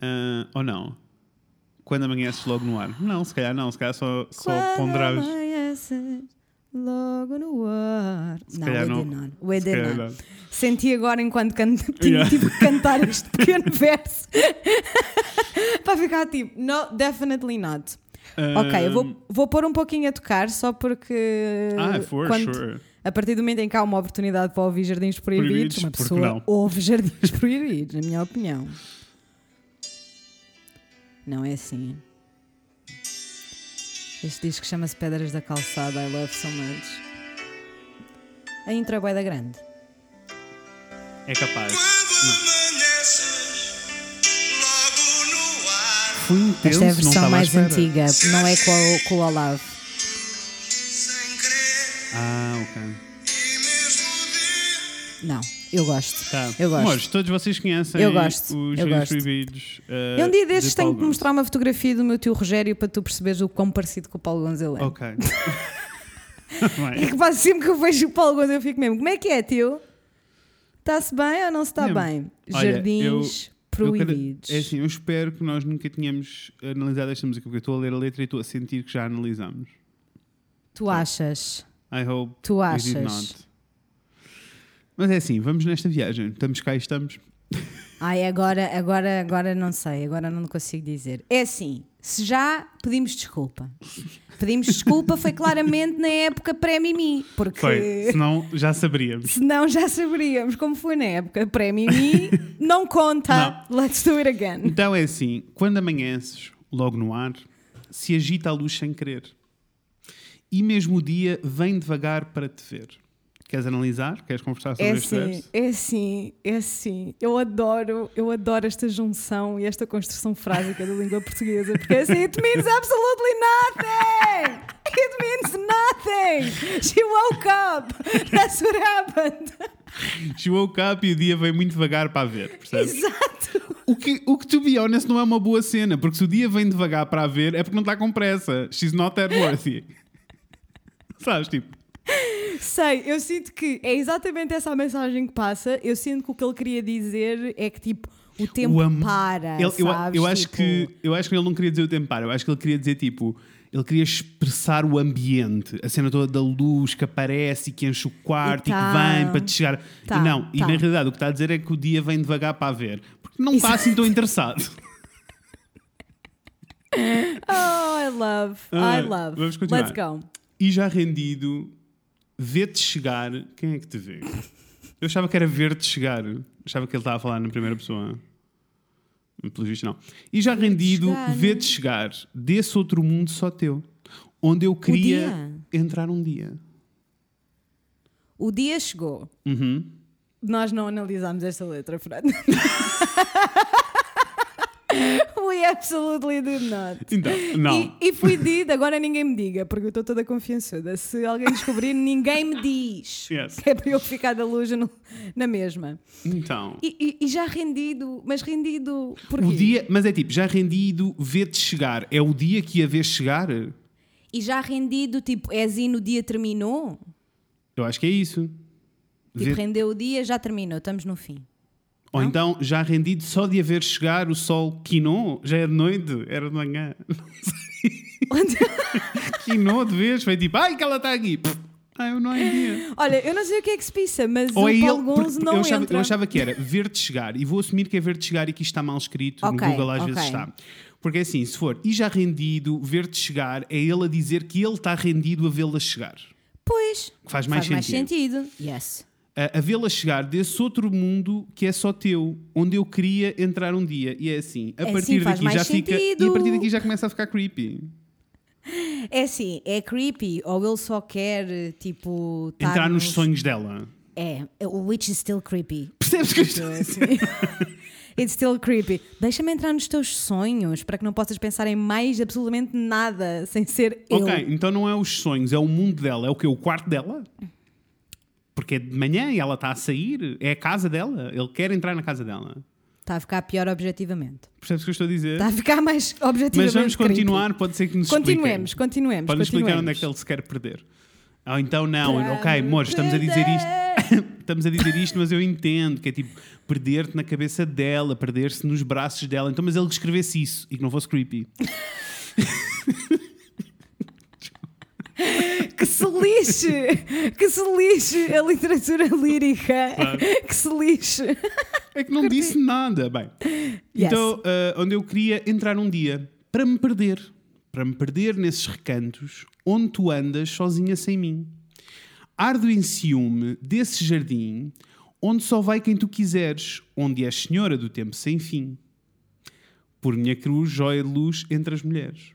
Ah, ou não? Quando amanheces logo no ar? Não, se calhar não. Se calhar só, só ponderavas. Logo no ar. Não, did calhar not. não. Senti agora enquanto can... tinha Yeah. tive que cantar este pequeno verso para ficar tipo, no, definitely not. Ok, eu vou, vou pôr um pouquinho a tocar só porque Ah, for quando- sure. a partir do momento em que há uma oportunidade para ouvir jardins proibidos, Proibidos, uma pessoa ouve jardins proibidos, na minha opinião. Não é assim. Este disco chama-se Pedras da Calçada, I Love So Much. A intro é da grande. É capaz. Quando amanheces, logo no ar, Fui intenso, Esta é a não versão mais antiga, não é com o, com o Olavo. Ah, ok. e Não, eu gosto. Tá. Eu gosto. Amores, todos vocês conhecem Eu gosto, os eu Jardins gosto. proibidos. Eu um dia destes tenho que mostrar uma fotografia do meu tio Rogério para tu perceberes o quão parecido com o Paulo Gonzo ele é. Ok. Bem, que quase sempre que eu vejo o Paulo Gonzo eu fico mesmo, como é que é, tio? Está-se bem ou não se está Mesmo. bem? Olha, Jardins proibidos. É assim, eu espero que nós nunca tínhamos analisado esta música, porque eu estou a ler a letra e estou a sentir que já analisamos. Tu achas? I hope Tu achas? Mas é assim, vamos nesta viagem. Estamos cá e estamos. Ai, agora, agora, agora não sei, agora não consigo dizer. É assim, se já pedimos desculpa. Pedimos desculpa foi claramente na época pré-Mimi, porque Foi, senão já saberíamos. senão já saberíamos como foi na época pré-Mimi. não conta. Let's do it again. Então é assim, quando amanheces, logo no ar, se agita a luz sem querer. E mesmo o dia vem devagar para te ver. Queres analisar? Queres conversar sobre É este assim, verso? é assim, é assim. Eu adoro, eu adoro esta junção e esta construção frásica da língua portuguesa, porque é assim, it means absolutely nothing! It means nothing! She woke up! That's what happened! She woke up e o dia vem muito devagar para a ver, percebes? Exato! O que, o que, to be honest, não é uma boa cena, porque se o dia vem devagar para a ver, é porque não está com pressa. She's not that worthy. Sabes, tipo, Sei, eu sinto que é exatamente essa a mensagem que passa. Eu sinto que o que ele queria dizer é que tipo, o tempo o am- para. Ele- eu, eu acho Tipo, que, eu acho que ele não queria dizer o tempo para, eu acho que ele queria dizer tipo. Ele queria expressar o ambiente, a cena toda da luz que aparece e que enche o quarto e, tá. que vem para te chegar. Tá, e não, e tá. na realidade o que está a dizer é que o dia vem devagar para ver, porque não está assim tão interessado. Oh, I love, Ah, I love. vamos continuar. Let's go. E já rendido, vê-te chegar, quem é que te vê? Eu achava que era ver-te chegar, achava que ele estava a falar na primeira pessoa. Pelo visto, não. E já rendido, chegar. vê-te chegar desse outro mundo só teu, onde eu queria entrar um dia. O dia chegou. Uhum. Nós não analisámos esta letra, Fran. We absolutely did not. Então, não. E, e fui dito, agora ninguém me diga, porque eu estou toda confiançuda. Se alguém descobrir, ninguém me diz. Yes. Que é para eu ficar da luz no- na mesma. Então, E, e- e já rendido, mas rendido. Porquê? o dia, mas é tipo, já rendido, vê-te chegar, é o dia que ia ver chegar? E já rendido, tipo, é assim no dia terminou? Eu acho que é isso. Tipo, rendeu o dia, já terminou, estamos no fim. Ou então, já rendido só de haver chegar, o sol quinou, já é de noite, era de manhã. quinou de vez, foi tipo, ai que ela está aqui. Ai, eu não é dia. Olha, eu não sei o que é que se pisa, mas Ou o é ele, Paulo porque- Gonzo porque não eu, achava, entra. eu achava que era ver-te chegar, e vou assumir que é ver-te chegar e que isto está mal escrito, Ok, no Google às vezes ok. está. Porque é assim, se for, e já rendido, ver-te chegar, é ele a dizer que ele está rendido a vê-la chegar. Pois, faz mais faz sentido. mais sentido. Yes. A, a vê-la chegar desse outro mundo que é só teu, onde eu queria entrar um dia. E é assim, a É partir assim, daqui já fica. sentido. E a partir daqui já começa a ficar creepy. É assim, é creepy, ou ele só quer, tipo, entrar nos sonhos dela. É, o which is still creepy. Percebes que isto É assim. It's still creepy. Deixa-me entrar nos teus sonhos para que não possas pensar em mais absolutamente nada sem ser eu. Ok, então não é os sonhos, é o mundo dela. É o que? O quarto dela? Porque é de manhã e ela está a sair. É a casa dela. Ele quer entrar na casa dela. Está a ficar pior objetivamente. Percebes o que eu estou a dizer? Está a ficar mais objetivamente Mas vamos creepy. continuar, pode ser que nos Continuemos, expliquem. continuemos. Explicar continuemos. onde é que ele se quer perder. Ou então não, Para ok, amor, estamos a dizer isto. estamos a dizer isto, mas eu entendo que é tipo perder-te na cabeça dela, perder-se nos braços dela. Então, mas ele escrevesse isso e que não fosse creepy. Que se lixe! Que se lixe a literatura lírica! Que se lixe! É que não disse nada. Bem, então, ah, onde eu queria entrar um dia para me perder. Para me perder nesses recantos onde tu andas sozinha sem mim. Ardo em ciúme desse jardim onde só vai quem tu quiseres, onde és senhora do tempo sem fim. Por minha cruz, joia de luz entre as mulheres.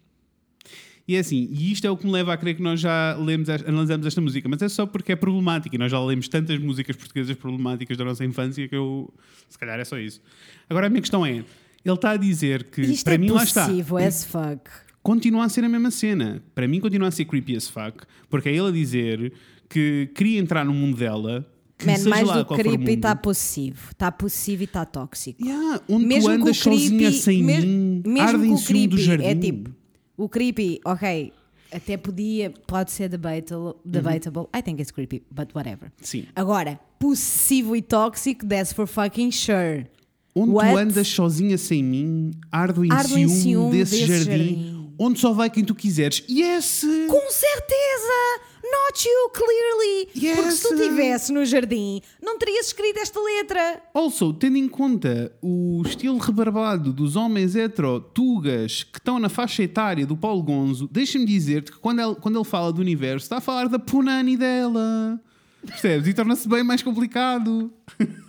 E é assim, e isto é o que me leva a crer que nós já lemos, analisamos esta música, mas é só porque é problemática e nós já lemos tantas músicas portuguesas problemáticas da nossa infância que eu. Se calhar é só isso. Agora a minha questão é: ele está a dizer que, Isto para é mim, lá está, as fuck. continua a ser a mesma cena. Para mim, continua a ser creepy as fuck, porque é ele a dizer que queria entrar no mundo dela. Que Man, mais do o creepy está possessivo. Está possessivo e está tóxico. Yeah, onde mesmo tu que andas sozinha creepy, sem mes- mim, mesmo arde que em o ciúme do creepy jardim. é tipo, o creepy, ok, até podia, pode ser debatable, debatable, I think it's creepy, but whatever. Sim. Agora, possessivo e tóxico, that's for fucking sure. Onde tu What? andas sozinha sem mim, ardo em, Ardo em ciúme, ciúme desse, desse jardim, jardim. onde só vai quem tu quiseres. Yes! Com certeza! Not you, clearly! Yes. Porque se tu estivesse no jardim, não terias escrito esta letra. Also, tendo em conta o estilo rebarbado dos homens hetero tugas que estão na faixa etária do Paulo Gonzo, deixa-me dizer-te que quando ele, quando ele fala do universo, está a falar da punani dela. Percebes? E torna-se bem mais complicado.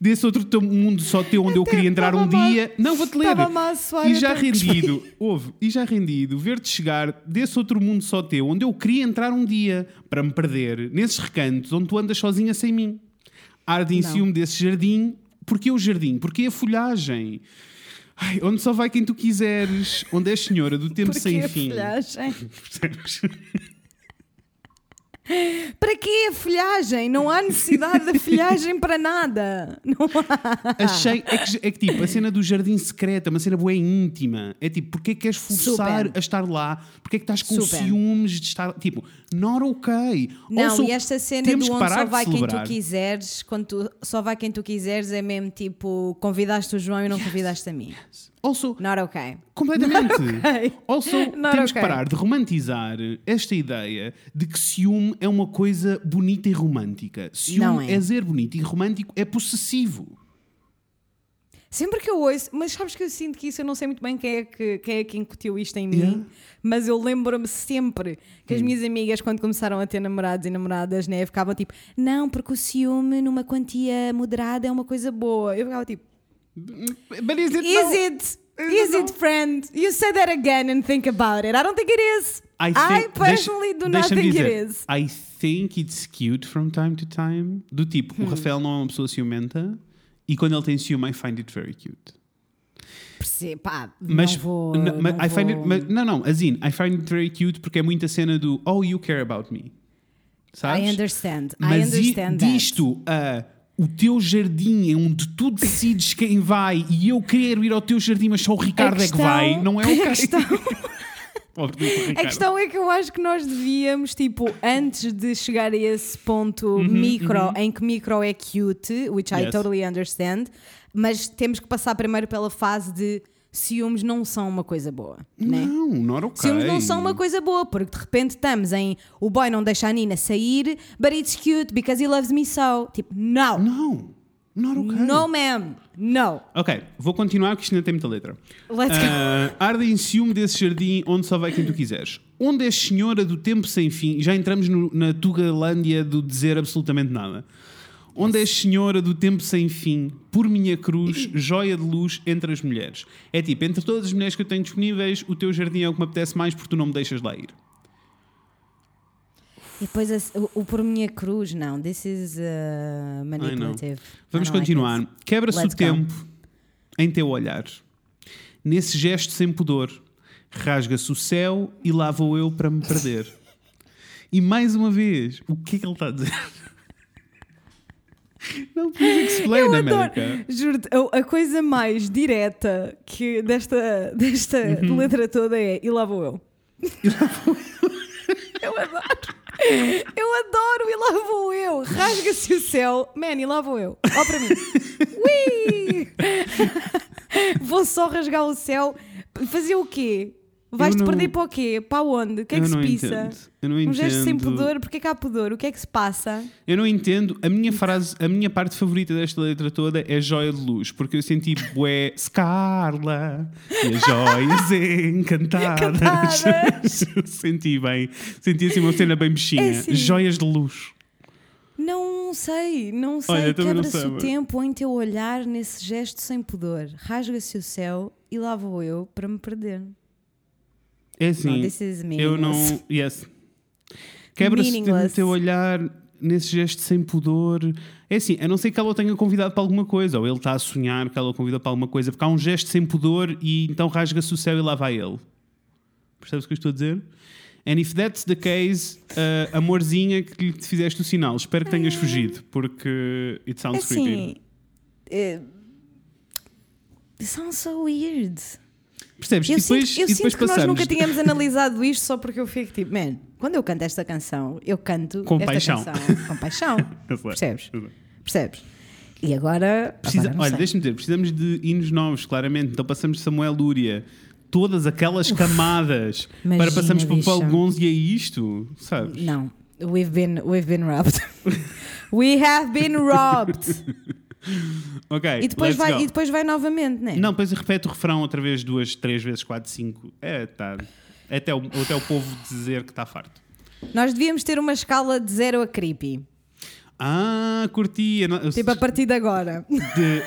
Desse outro teu mundo só teu onde eu queria entrar um a- dia. Não, vou-te ler. a suar, E já rendido, houve, e já rendido, ver-te chegar desse outro mundo só teu, onde eu queria entrar um dia para me perder, nesses recantos onde tu andas sozinha sem mim. Arde em ciúme desse jardim. Porquê o jardim? Porquê a folhagem? Ai, onde só vai quem tu quiseres, onde és senhora do tempo sem a fim. folhagem. Para que a folhagem? Não há necessidade da folhagem para nada. Não há. Achei, é que, é que tipo, a cena do jardim secreto é uma cena boa íntima. É tipo, porquê que queres forçar Super. a estar lá? Porquê que estás com Super. ciúmes de estar. Tipo, not ok. Não, Also, e esta cena do onde só vai quem tu quiseres, quando tu, só vai quem tu quiseres, é mesmo tipo, convidaste o João e não convidaste a mim. Also, Not ok. completamente. ok. Also, Not temos que ok. parar de romantizar esta ideia de que ciúme é uma coisa bonita e romântica. Ciúme é. é ser bonito e romântico, é possessivo. Sempre que eu ouço, mas sabes que eu sinto que isso, eu não sei muito bem quem é que, quem é que incutiu isto em mim, Yeah. Hum. mas eu lembro-me sempre que as minhas amigas, quando começaram a ter namorados e namoradas, né, ficavam tipo, não, porque o ciúme numa quantia moderada é uma coisa boa. Eu ficava tipo, But is it is not? it? Is it, friend? You say that again and think about it. I don't think it is. I, think- personally deixa- do not think dizer, it is. I think it's cute from time to time. Do tipo, Hum. o Rafael não é uma pessoa ciumenta e quando ele tem ciúme, I find it very cute. Percebe, pá, Mas, não vou. n- mas não I find it, vou- mas- não, não, assim, I find it very cute porque é muita cena do Oh, you care about me. Sabes? I understand. I Mas i- understand that. disto a o teu jardim é onde tu decides quem vai e eu quero ir ao teu jardim, mas só o Ricardo é que questão- vai, não é o cara. questão-. A questão é que eu acho que nós devíamos, tipo, antes de chegar a esse ponto Uhum, micro, em que micro é cute, which I Yes. totally understand, mas temos que passar primeiro pela fase de ciúmes não são uma coisa boa, né? Não, not okay. Ciúmes não são uma coisa boa, porque de repente estamos em o boy não deixa a Nina sair, but it's cute because he loves me so. Tipo, não, Não, not okay. no ma'am, no. Ok, vou continuar, que isto ainda tem muita letra. Let's go. Ah, arde em ciúme desse jardim onde só vai quem tu quiseres. Onde és senhora do tempo sem fim, já entramos no- na Tugalândia do dizer absolutamente nada. Onde és senhora do tempo sem fim, por minha cruz, joia de luz entre as mulheres. É tipo, entre todas as mulheres que eu tenho disponíveis, o teu jardim é o que me apetece mais porque tu não me deixas lá ir. E depois a- o, o por minha cruz, não. This is uh, manipulative. Vamos like continuar. this. Quebra-se o Let's go. tempo em teu olhar. Nesse gesto sem pudor, rasga-se o céu e lá vou eu para me perder. E mais uma vez, o que é que ele está a dizer? Não, please explain, Eu adoro, América. juro-te, a, a coisa mais direta que desta, desta Uhum. letra toda é e lá vou eu. eu adoro. Eu adoro e lá vou eu. Rasga-se o céu. Man, e lá vou eu. Ó para mim. Ui! Vou só rasgar o céu. Fazer o quê? Vais-te não- perder para o quê? Para onde? O que é que Eu se pisa? entendo. Eu não Um gesto sem entendo. pudor. Porquê que há pudor? O que é que se passa? Eu não entendo. A minha frase, a minha parte favorita desta letra toda é joia de luz, porque eu senti bué Scarla e as joias encantadas. Senti bem. Senti assim uma cena bem bichinha. É assim. Joias de luz. Não sei, não sei. Quebra-se o tempo em teu olhar nesse gesto sem pudor. Rasga-se o céu e lá vou eu para me perder. É assim. Não, eu não. Yes. Quebra-se o teu olhar nesse gesto sem pudor. É assim, a não ser que ela o tenha convidado para alguma coisa, ou ele está a sonhar que ela o convida para alguma coisa, porque há um gesto sem pudor e então rasga-se o céu e lá vai ele. Percebes o que eu estou a dizer? And if that's the case, uh, amorzinha que lhe fizeste o sinal, espero que tenhas fugido, porque it É sounds creepy. assim. É... It sounds so weird. Percebes? Eu e depois, sinto, eu e depois sinto que nós passamos. nunca tínhamos analisado isto só porque eu fico tipo, man, quando eu canto esta canção, eu canto Com esta paixão. canção com paixão. Sei, Percebes? Percebes? E agora. Precisa- agora olha, deixa-me dizer, precisamos de hinos novos, claramente. Então passamos de Samuel Lúria. Todas aquelas camadas para Imagina, passarmos por bicha. Paulo Gonzo e é isto, sabes? Não. We've been, we've been robbed. We have been robbed. Ok, E depois, vai, go. e depois vai novamente, né? Não, depois repete o refrão outra vez, duas, três vezes, quatro, cinco. É, tá. Até o, até o povo dizer que está farto. Nós devíamos ter uma escala de zero a creepy. Ah, curti. Não- Tipo, a partir de agora. de-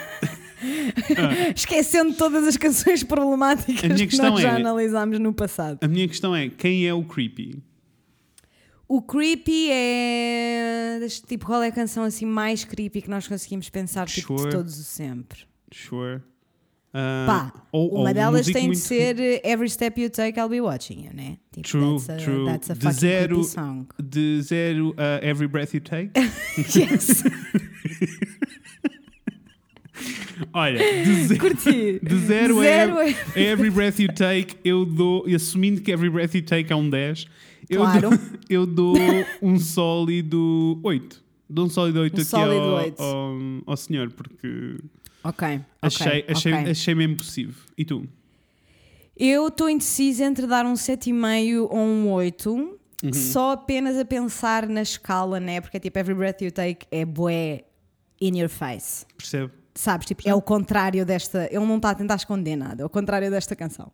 Esquecendo todas as canções problemáticas que nós já é- analisámos no passado. a minha questão é: quem é o creepy? O creepy é. Tipo, qual é a canção assim mais creepy que nós conseguimos pensar tipo, de Sure. todos o sempre? Sure. Ah, Pá, ou- ou uma delas músico tem de ser eh, Every Step You Take, I'll Be Watching You, né? Tipo, True, that's a, true. That's a De zero- song. De zero a Every Breath You Take? yes, Olha, de zero, curti. de zero, Zero a, é- a Every Breath You Take, eu dou, assumindo que Every Breath You Take é um 10, eu, Claro. dou, eu dou um sólido 8. Dou um sólido 8 Um aqui sólido ao, oito. ao, ao senhor, porque Ok, achei, ok, achei, ok. achei mesmo possível. E tu? Eu estou indecisa entre dar um 7,5 ou um 8, Uhum. só apenas a pensar na escala, né? Porque tipo, Every Breath You Take é bué in your face. Percebe? Sabes? Tipo, é o contrário desta. Ele não está a tentar esconder nada, é o contrário desta canção.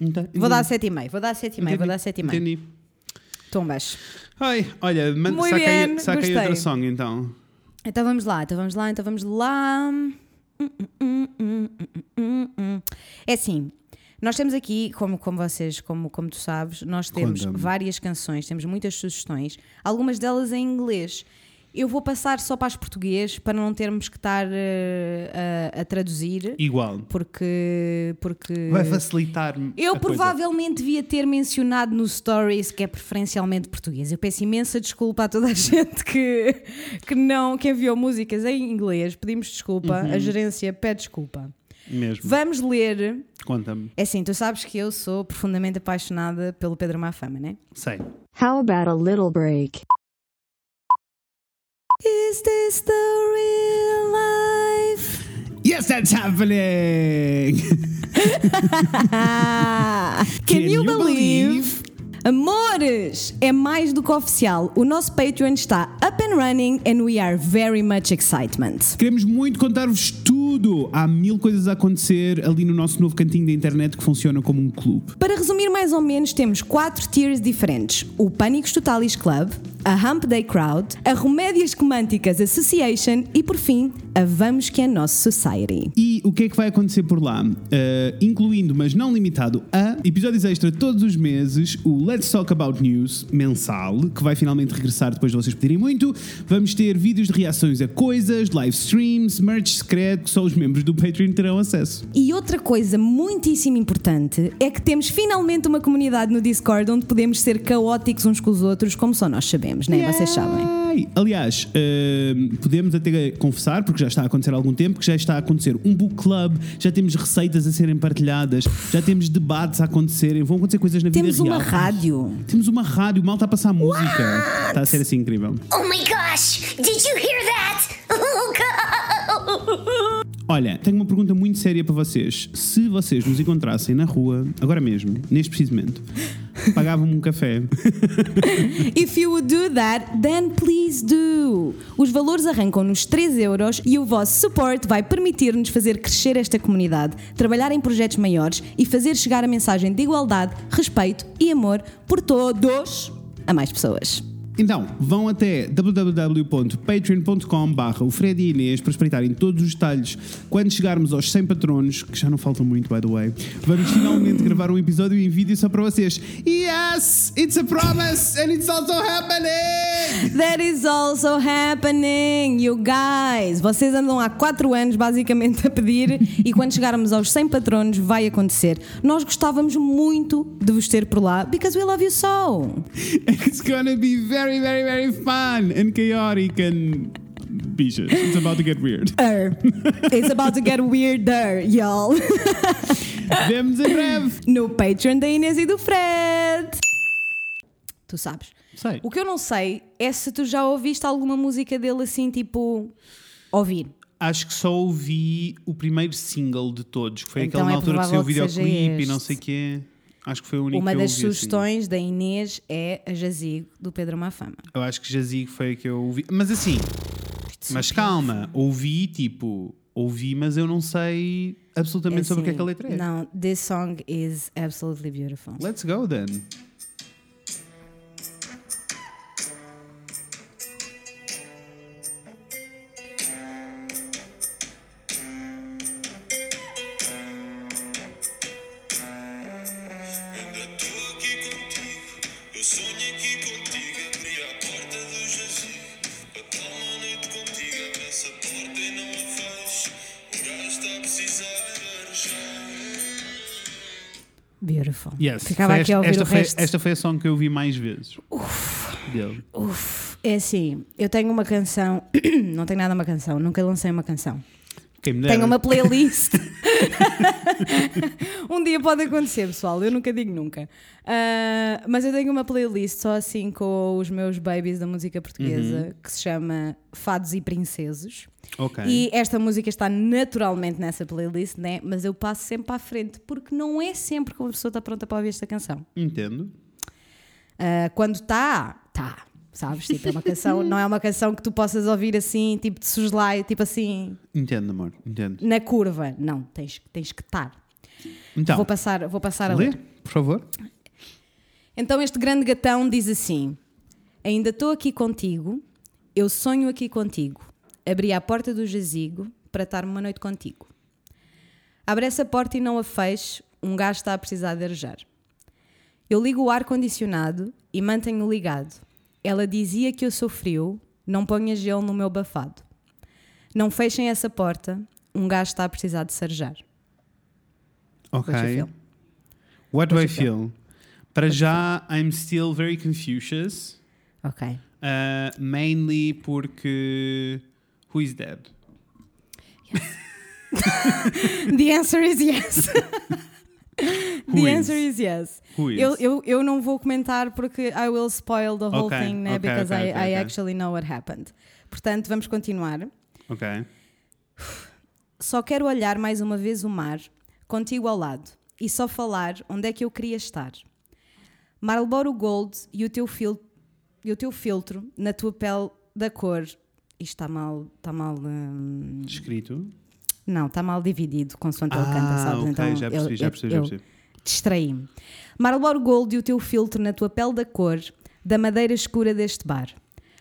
Ente- Vou dar entendi. 7,5, vou dar 7,5, vou Entendi. dar 7,5. Entendi. Tumbas. Ai, olha, man, Muy saca, aí, bien, saca aí outra song então. Então vamos lá, então vamos lá, então vamos lá. É assim, nós temos aqui, como, como vocês, como, como tu sabes, nós temos várias canções, temos muitas sugestões, algumas delas em inglês. Eu vou passar só para as português para não termos que estar eh, a, a traduzir, Igual. porque. porque Vai facilitar eu a coisa. provavelmente devia ter mencionado no Stories que é preferencialmente português. Eu peço imensa desculpa a toda a gente que, que não que enviou músicas em inglês. Pedimos desculpa, Uhum. a gerência pede desculpa. Mesmo. Vamos ler. Conta-me. É assim, tu sabes que eu sou profundamente apaixonada pelo Pedro Mafama, né? Sei. How about a little break? Is this the real life? Yes, that's happening! Can, you, believe? Amores, é mais do que oficial. O nosso Patreon está up and running and we are very much excitement. Queremos muito contar-vos tudo. Há mil coisas a acontecer ali no nosso novo cantinho da internet que funciona como um clube. Para resumir mais ou menos, temos quatro tiers diferentes: o Pânicos Totalis Club, a Hump Day Crowd, a Remédias Comânticas Association e, por fim, a Vamos Que é Nosso Society. E o que é que vai acontecer por lá? Uh, incluindo, mas não limitado a episódios extra todos os meses, o Let's Talk About News mensal, que vai finalmente regressar depois de vocês pedirem muito. Vamos ter vídeos de reações a coisas, live streams, merch secreto, que só os membros do Patreon terão acesso. E outra coisa muitíssimo importante é que temos finalmente uma comunidade no Discord onde podemos ser caóticos uns com os outros, como só nós sabemos, né? Vocês sabem. Aliás, uh, podemos até confessar, porque já está a acontecer há algum tempo, que já está a acontecer um book club, já temos receitas a serem partilhadas, já temos debates a acontecerem, vão acontecer coisas na Temos vida uma real. rádio. Temos uma rádio, mal está a passar música. Está a ser assim incrível. Oh my gosh! Did you hear that? Oh god! Olha, tenho uma pergunta muito séria para vocês. Se vocês nos encontrassem na rua, agora mesmo, neste preciso momento, pagavam-me um café. If you would do that, then please do. Os valores arrancam nos 3 euros e o vosso suporte vai permitir-nos fazer crescer esta comunidade, trabalhar em projetos maiores e fazer chegar a mensagem de igualdade, respeito e amor por todos a mais pessoas. Então, vão até www.patreon.com barra o Fred e Inês para espreitarem todos os detalhes. Quando chegarmos aos 100 patronos, que já não faltam muito, by the way, vamos finalmente gravar um episódio em vídeo só para vocês. Yes! It's a promise and it's also happening! That is also happening, you guys. Vocês andam há 4 anos basicamente a pedir e quando chegarmos aos 100 patronos vai acontecer. Nós gostávamos muito de vos ter por lá because we love you so. It's gonna be very, very, very fun and chaotic and... Bichas, it's about to get weird. Er, It's about to get weirder, y'all. Vemos em breve! No Patreon da Inês e do Fred. Tu sabes. Sei. O que eu não sei é se tu já ouviste alguma música dele assim, tipo, ouvir. acho que só ouvi o primeiro single de todos, que foi Então aquele na é altura que saiu o videoclipe e não sei o quê. Acho que foi o único Uma que eu das ouvi, assim. sugestões da Inês é a Jazigo do Pedro Mafama. Eu acho que Jazigo foi a que eu ouvi. Mas assim, mas calma, ouvi tipo, ouvi, mas eu não sei absolutamente sobre o que é que a letra é. assim, Não, this song is absolutely beautiful. Let's go then. Beautiful. Yes. Ficava foi aqui a esta, ouvir esta o foi, resto. esta foi a song que eu ouvi mais vezes. Dele. Uf, é assim, eu tenho uma canção, não tenho nada uma canção, nunca lancei uma canção. Tenho uma playlist. um dia pode acontecer, pessoal, eu nunca digo nunca. Ah, mas eu tenho uma playlist só assim com os meus babies da música portuguesa que se chama Fados e Princesos. Ok. E esta música está naturalmente nessa playlist, né? mas eu passo sempre para a frente porque não é sempre que uma pessoa está pronta para ouvir esta canção. Entendo. Uh, quando está, está. Sabes? Tipo, é uma canção, não é uma canção que tu possas ouvir assim, tipo de soslaio, tipo assim, Entendo, amor. Entendo. na curva. Não, tens, tens que estar. Então, Vou passar, vou passar a lê, ler. por favor. Então este grande gatão diz assim: Ainda estou aqui contigo, eu sonho aqui contigo. Abri a porta do jazigo para estar uma noite contigo. Abre essa porta e não a feche, um gajo está a precisar de arejar. Eu ligo o ar-condicionado e mantenho ligado. Ela dizia que eu sou frio, não ponha gelo no meu bafado. Não fechem essa porta, um gajo está a precisar de sarejar. Ok. What do I feel? Para já, I'm still very Confucius. Ok. Uh, mainly porque. Who is dead? The answer is yes. The answer is yes. Who is? Eu, eu, eu não vou comentar porque I will spoil the whole Ok, thing, né? ok, because ok, I, I actually know what happened. Portanto, vamos continuar. Ok. Só quero olhar mais uma vez o mar, contigo ao lado, e só falar onde é que eu queria estar. Marlboro Gold e o teu, fil e o teu filtro na tua pele da cor. Isto está mal. Está mal hum, Escrito. Não, está mal dividido, consoante ele ah, canta, sabes? ok, então já eu- percebi, já eu- percebi, já eu- percebi. Distraí-me. Marlboro Gold e o teu filtro na tua pele da cor, da madeira escura deste bar.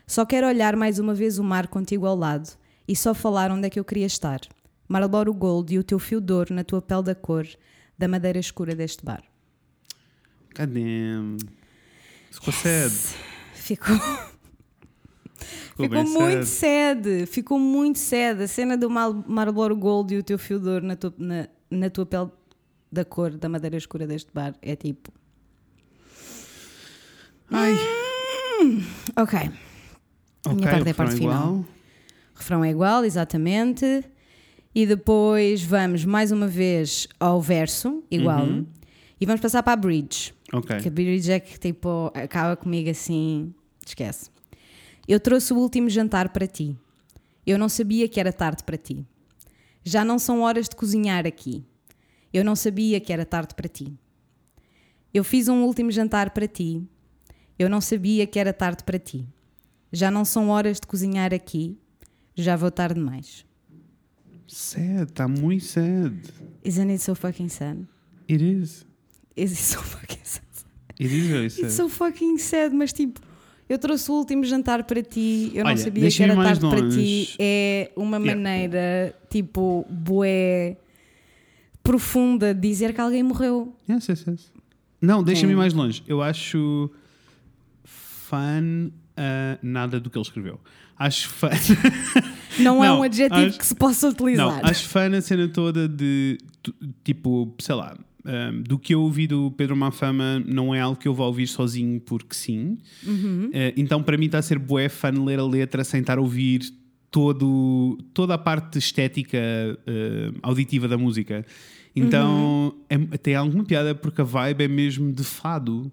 Só quero olhar mais uma vez o mar contigo ao lado e só falar onde é que eu queria estar. Marlboro Gold e o teu fio de ouro na tua pele da cor, da madeira escura deste bar. Damn. Ficou sad. Ficou, Ficou, muito sad. Ficou muito sad. A cena do Mal- Marlboro Gold e o teu fio de ouro na tua, na, na tua pele da cor, da madeira escura deste bar é tipo. Ai. Ok. A minha parte é a parte final. igual. O refrão é igual, exatamente. E depois vamos mais uma vez ao verso, igual. E vamos passar para a bridge. Uhum. Ok. Que a bridge é que tipo acaba comigo assim. Esquece. Eu trouxe o último jantar para ti. Eu não sabia que era tarde para ti. Já não são horas de cozinhar aqui. Eu não sabia que era tarde para ti. Eu fiz um último jantar para ti. Eu não sabia que era tarde para ti. Já não são horas de cozinhar aqui. Já vou tarde demais. Sad, está muito sad. Isn't it so fucking sad? It is. Is it so fucking sad? It is very sad. It's so fucking sad, mas tipo, eu trouxe o último jantar para ti, eu não Olha, sabia que era tarde para ti. longe. É uma Yeah. maneira, tipo, bué profunda de dizer que alguém morreu. Yes, yes, yes. Não, deixa-me ir mais longe. Eu acho fun uh, nada do que ele escreveu. Acho fun. Não, é Não, um adjetivo acho- que se possa Não, utilizar. acho fun a cena toda de tipo, sei lá, um, do que eu ouvi do Pedro Mafama não é algo que eu vou ouvir sozinho porque sim. Uhum. Uh, então para mim está a ser bué fun ler a letra sem estar a ouvir todo, toda a parte estética uh, auditiva da música. Então Uhum. é- tem alguma piada porque a vibe é mesmo de fado.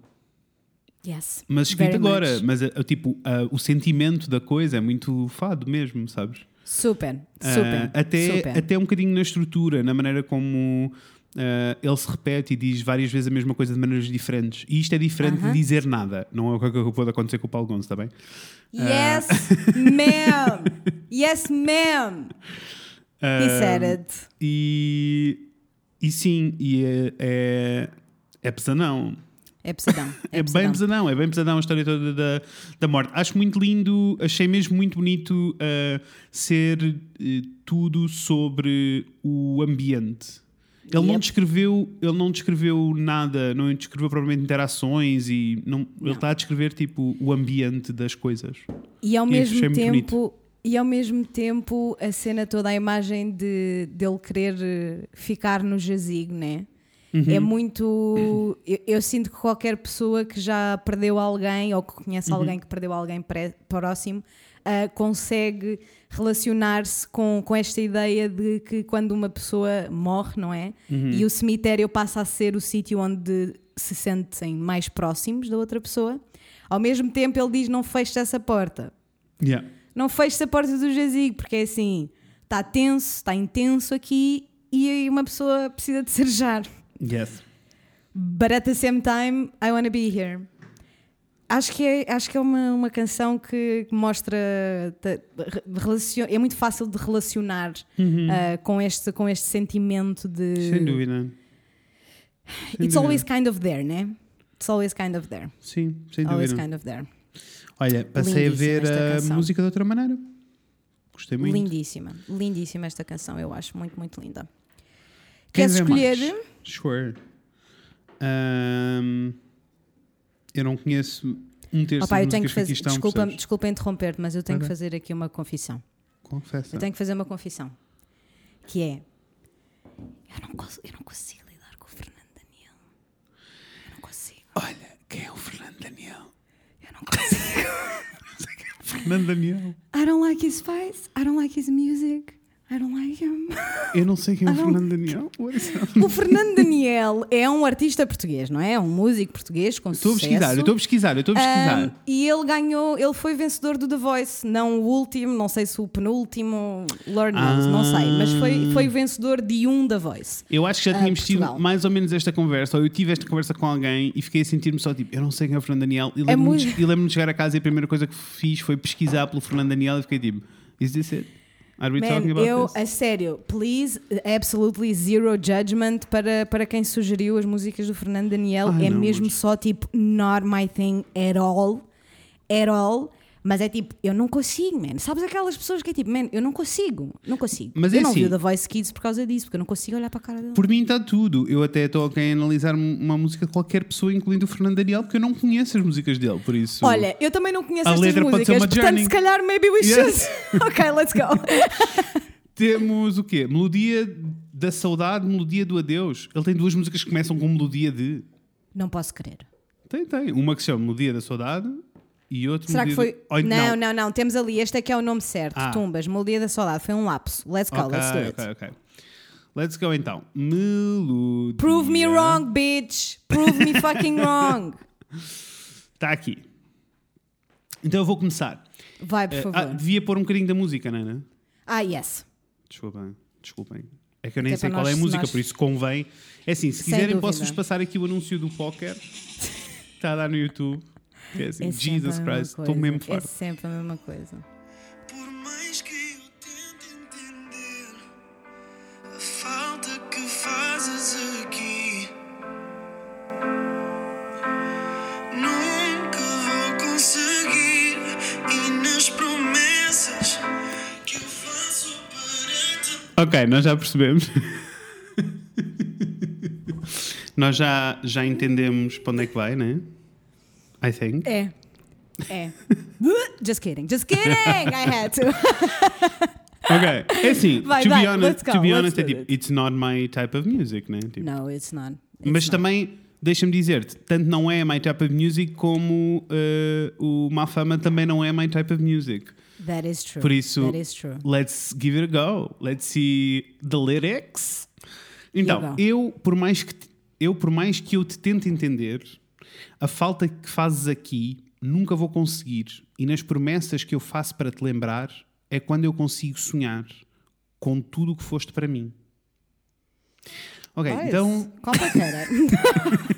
Yes. Mas escrito agora, much. mas uh, tipo, uh, o sentimento da coisa é muito fado mesmo, sabes? Super, Ah, super. até, super. até um bocadinho na estrutura, na maneira como ah, ele se repete e diz várias vezes a mesma coisa de maneiras diferentes. E isto é diferente de dizer nada. Não é o que pode acontecer com o Paulo Gonçalves, está bem? Yes, ma'am. Yes, ma'am. He Ah, said it. E, e sim, e é, é, é pesadão. É pesadão. É, bem pesadão. pesadão, é bem pesadão a história toda da, da morte. Acho muito lindo, achei mesmo muito bonito ah, ser eh, tudo sobre o ambiente. Ele não Yep. descreveu, ele não descreveu nada, não descreveu propriamente interações e não, ele está a descrever tipo o ambiente das coisas. E ao E mesmo achei muito tempo. E ao mesmo tempo a cena toda, a imagem de dele querer eh, ficar no jazigo, né? Uhum. É muito. Eu, eu sinto que qualquer pessoa que já perdeu alguém ou que conhece Uhum. alguém que perdeu alguém próximo ah, consegue relacionar-se com, com esta ideia de que quando uma pessoa morre, não é? Uhum. E o cemitério passa a ser o sítio onde se sentem mais próximos da outra pessoa. Ao mesmo tempo, ele diz: não feche essa porta Yeah. não feches a porta do jazigo, porque é assim, está tenso, está intenso aqui e aí uma pessoa precisa de cerejar. Yes. But at the same time, I wanna be here. Acho que é, acho que é uma, uma canção que mostra. é muito fácil de relacionar ah, com, este, com este sentimento de. Sem dúvida. Sem It's dúvida. always kind of there, né? It's always kind of there. Sim, sem Always dúvida. kind of there. Olha, passei a Lindíssima ver esta a música de outra maneira. Gostei muito. Lindíssima. Lindíssima esta canção, eu acho. Muito, muito linda. Quer Queres ver escolher? mais? Sure. Ahm, eu não conheço um terço Opa, eu das tenho que fazer. Desculpa, percebes? desculpa interromper-te, mas eu tenho que Ok. fazer aqui uma confissão. Confessa. Eu tenho que fazer uma confissão. Que é. Eu não, cons- eu não consigo lidar com o Fernando Daniel. Eu não consigo. Olha, quem é o Fernando Daniel? Eu não consigo. Fernando Daniel. I don't like his face. I don't like his music. I don't like him. Eu não sei quem é o Ah. Fernando Daniel. O Fernando Daniel é um artista português, não é? É um músico português com Estou a sucesso. pesquisar, eu estou a pesquisar, estou a pesquisar. Um, e ele ganhou, ele foi vencedor do The Voice, não o último, não sei se o penúltimo, Lord knows, não sei, mas foi, foi vencedor de um The Voice. Eu acho que já Ah, tínhamos tido Portugal. mais ou menos esta conversa, ou eu tive esta conversa com alguém e fiquei a sentir-me só tipo, eu não sei quem é o Fernando Daniel. E lembro-me muito- de, e lembro-me de chegar a casa e a primeira coisa que fiz foi pesquisar pelo Fernando Daniel e fiquei tipo, is this it? Are we talking Man, about eu, this? a sério, please, absolutely zero judgment para, para quem sugeriu as músicas do Fernando Daniel. Ai, é não, mesmo mas- só tipo, not my thing at all. At all. Mas é tipo, eu não consigo, man. Sabes aquelas pessoas que é tipo, man, eu não consigo, não consigo. Mas eu é não vi assim- o The Voice Kids por causa disso, porque eu não consigo olhar para a cara dele. Por mim está tudo. Eu até estou a analisar uma música de qualquer pessoa, incluindo o Fernando Daniel, porque eu não conheço as músicas dele, por isso. Olha, eu também não conheço A estas letra pode ser músicas, uma portanto, journey. se calhar, maybe we Yes. should. ok, let's go. Temos o quê? Melodia da saudade, melodia do adeus. Ele tem duas músicas que começam com melodia de. não posso crer. Tem, tem. Uma que se chama Melodia da Saudade e outra Será que foi. Oh, não, não, não, temos ali. Este é que é o nome certo. Ah. Tumbas, Melodia da Saudade. Foi um lapso. Let's go, Ok, let's do it. ok, ok. Let's go então. Melodia. Prove me wrong, bitch. Prove me fucking wrong. Está aqui. Então eu vou começar. Vai, por Eh, favor. ah, devia pôr um bocadinho da música, não é? né? Ah, yes. Desculpem, desculpem. É que eu nem Até sei qual é a nós- música, nós- por isso convém. É assim, se Sem quiserem, posso-vos passar aqui o anúncio do póquer. Está a dar no YouTube. Que é assim, É Jesus Christ, estou mesmo É farto. sempre a mesma coisa. Por mais que eu tente entender a falta que fazes aqui, nunca vou conseguir. E nas promessas que eu faço para te Ok, nós já percebemos. nós já, já entendemos para onde é que vai, né? I think. É. É. Just kidding. Just kidding. I had to. Ok, é assim, Vai, to, vai, be honest, to be honest, é tipo, it. it's not my type of music, né? Tipo, No, it's not. It's Mas not. também, deixa-me dizer-te, tanto não é my type of music como eh, o Má Fama também não é my type of music. That is true. Por isso, That is true. let's give it a go. Let's see the lyrics. Então, eu por mais que eu por mais que eu te tente entender, a falta que fazes aqui nunca vou conseguir. E nas promessas que eu faço para te lembrar é quando eu consigo sonhar com tudo o que foste para mim. Ok, Pois, então, Complicated.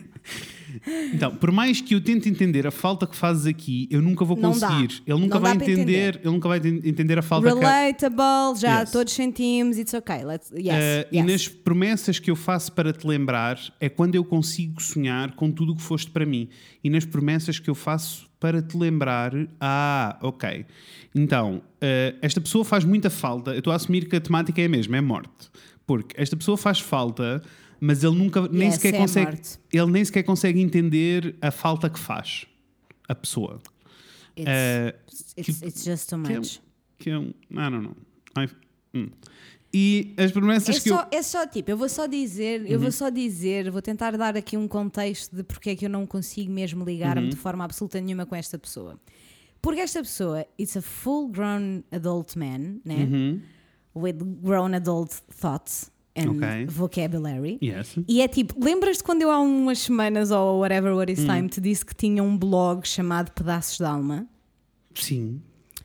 então, por mais que eu tente entender a falta que fazes aqui, eu nunca vou conseguir. Ele nunca Não vai entender, entender. ele nunca vai enten- entender a falta Relatable, já Yes. todos sentimos, it's okay. Let's, yes, Uh, E yes. nas promessas que eu faço para te lembrar é quando eu consigo sonhar com tudo o que foste para mim. E nas promessas que eu faço para te lembrar, ah, ok. Então, uh, esta pessoa faz muita falta. Eu estou a assumir que a temática é a mesma, é morte. Porque esta pessoa faz falta, mas ele nunca nem sequer é consegue. Ele nem sequer consegue entender a falta que faz a pessoa. It's, Uh, it's, it's just too que é- much. que é um. I don't know. I- hum. E as promessas É que eu. Uhum. só, é só tipo, eu vou só dizer, eu vou só dizer, vou tentar dar aqui um contexto de porque é que eu não consigo mesmo ligar-me Uhum. de forma absoluta nenhuma com esta pessoa. Porque esta pessoa, it's a full grown adult man, né? Uhum. With grown adult thoughts and Ok. vocabulary. Yes. E é tipo, lembras-te quando eu há umas semanas ou whatever what is Hum. time te disse que tinha um blog chamado Pedaços de Alma? Sim.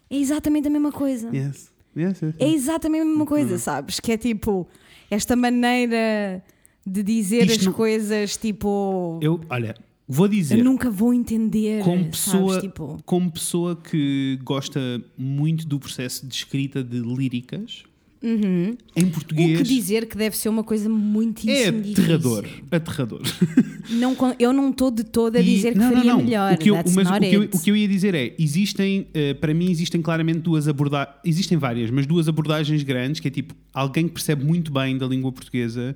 É exatamente a mesma coisa. Yes. Yes, yes, É exatamente a mesma coisa, sabes? Que é tipo, esta maneira de dizer Isto as não- coisas, tipo, eu, Eu, olha, vou dizer, nunca vou entender. como sabes? pessoa, Tipo, como pessoa que gosta muito do processo de escrita de líricas, em o português que dizer que deve ser uma coisa muitíssimo é difícil. aterrador. Aterrador. Não, eu não estou de todo a E- dizer que não, não, faria não. melhor. O que eu, mas o que, eu, o que eu ia dizer é: existem, eh, para mim, existem claramente duas abordagens. Existem várias, mas duas abordagens grandes, que é tipo, alguém que percebe muito bem da língua portuguesa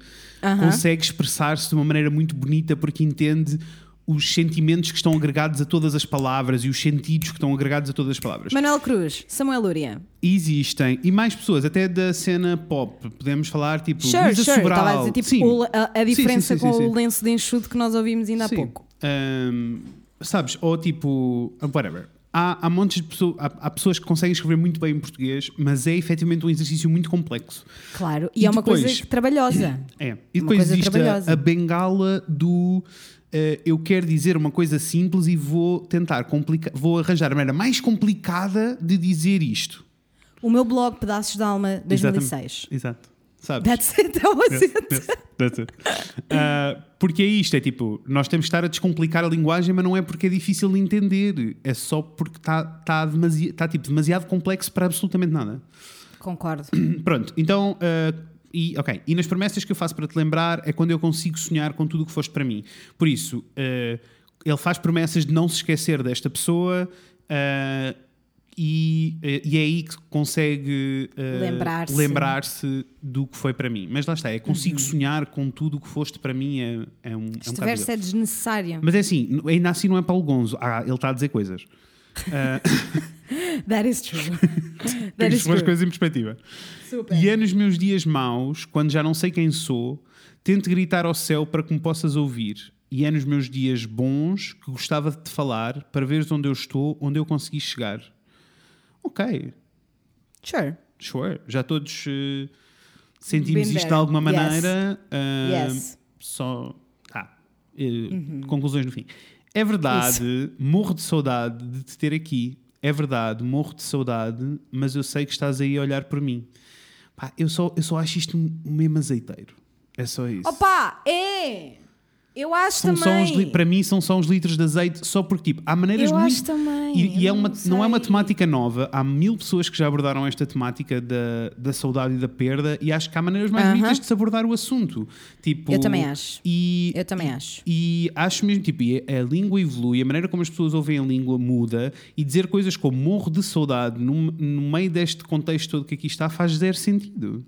consegue expressar-se de uma maneira muito bonita porque entende os sentimentos que estão agregados a todas as palavras e os sentidos que estão agregados a todas as palavras. Manuel Cruz, Samuel Lúria. Existem, e mais pessoas, até da cena pop, podemos falar tipo Sure, Luísa sure. Sobral. Estava a dizer tipo, Sim. o- a, a sim, diferença sim, com sim, sim. o lenço de enxuto que nós ouvimos ainda há pouco. Ahm, sabes, ou tipo, whatever. Há, há montes de pessoas, há, há pessoas que conseguem escrever muito bem em português, mas é efetivamente um exercício muito complexo. Claro, e, E é uma depois- coisa trabalhosa. É. E depois coisa existe a, a bengala do eu quero dizer uma coisa simples e vou tentar complicar, vou arranjar a maneira mais complicada de dizer isto. O meu blog Pedaços de Alma 2006. Exatamente. Exato. Sabes? That's it, that was Yes, it. yes, that's it. Ah, porque é isto, é tipo, nós temos de estar a descomplicar a linguagem, mas não é porque é difícil de entender, é só porque está tá demasi tá, tipo, demasiado complexo para absolutamente nada. Concordo. Pronto, então, ah, e, ok, e nas promessas que eu faço para te lembrar é quando eu consigo sonhar com tudo o que foste para mim. Por isso, ah, ele faz promessas de não se esquecer desta pessoa. ah, e, e é aí que consegue ah, Lembrar-se. lembrar-se do que foi para mim. Mas lá está, é consigo sonhar com tudo o que foste para mim é, é um, é um verso é desnecessário. Mas é assim, ainda assim não é Paulo Gonzo. Ah, ele está a dizer coisas. That is true. That is pôr as true. coisas em perspectiva. Super. E é nos meus dias maus, quando já não sei quem sou, tento gritar ao céu para que me possas ouvir. E é nos meus dias bons que gostava de te falar para veres onde eu estou, onde eu consegui chegar. Ok, Sure. sure. Já todos eh, sentimos isto de alguma Yes. maneira. ah, Yes. Só. Tá. Eh, Conclusões no fim. É verdade, morro de saudade de te ter aqui. É verdade, morro de saudade, mas eu sei que estás aí a olhar por mim. Pá, eu, só, eu só acho isto um mesmo azeiteiro. É só isso. Opa, é! Eu acho São só uns também. para mim são só uns litros de azeite, só porque tipo, há maneiras Eu muito. acho também, E, e é uma, não não é uma temática nova. Há mil pessoas que já abordaram esta temática da, da saudade e da perda, e acho que há maneiras mais Aham. bonitas de se abordar o assunto. Tipo, Eu também acho. E, Eu também acho. e acho mesmo, tipo, e a língua evolui, a maneira como as pessoas ouvem a língua muda, e dizer coisas como morro de saudade no, no meio deste contexto todo que aqui está faz zero sentido.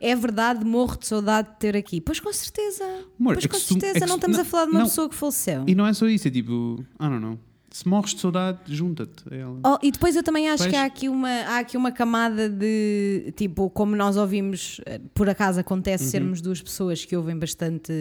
É verdade, morro de saudade de ter aqui. Pois com certeza. Amor, pois é com tu- certeza. é não estamos não- a falar de uma não. pessoa que faleceu. E não é só isso, é tipo, I don't know. Se morres de saudade, junta-te a ela. Oh, e depois eu também acho Pois. que há aqui, uma, há aqui uma camada de tipo, como nós ouvimos, por acaso acontece Uhum. sermos duas pessoas que ouvem bastante,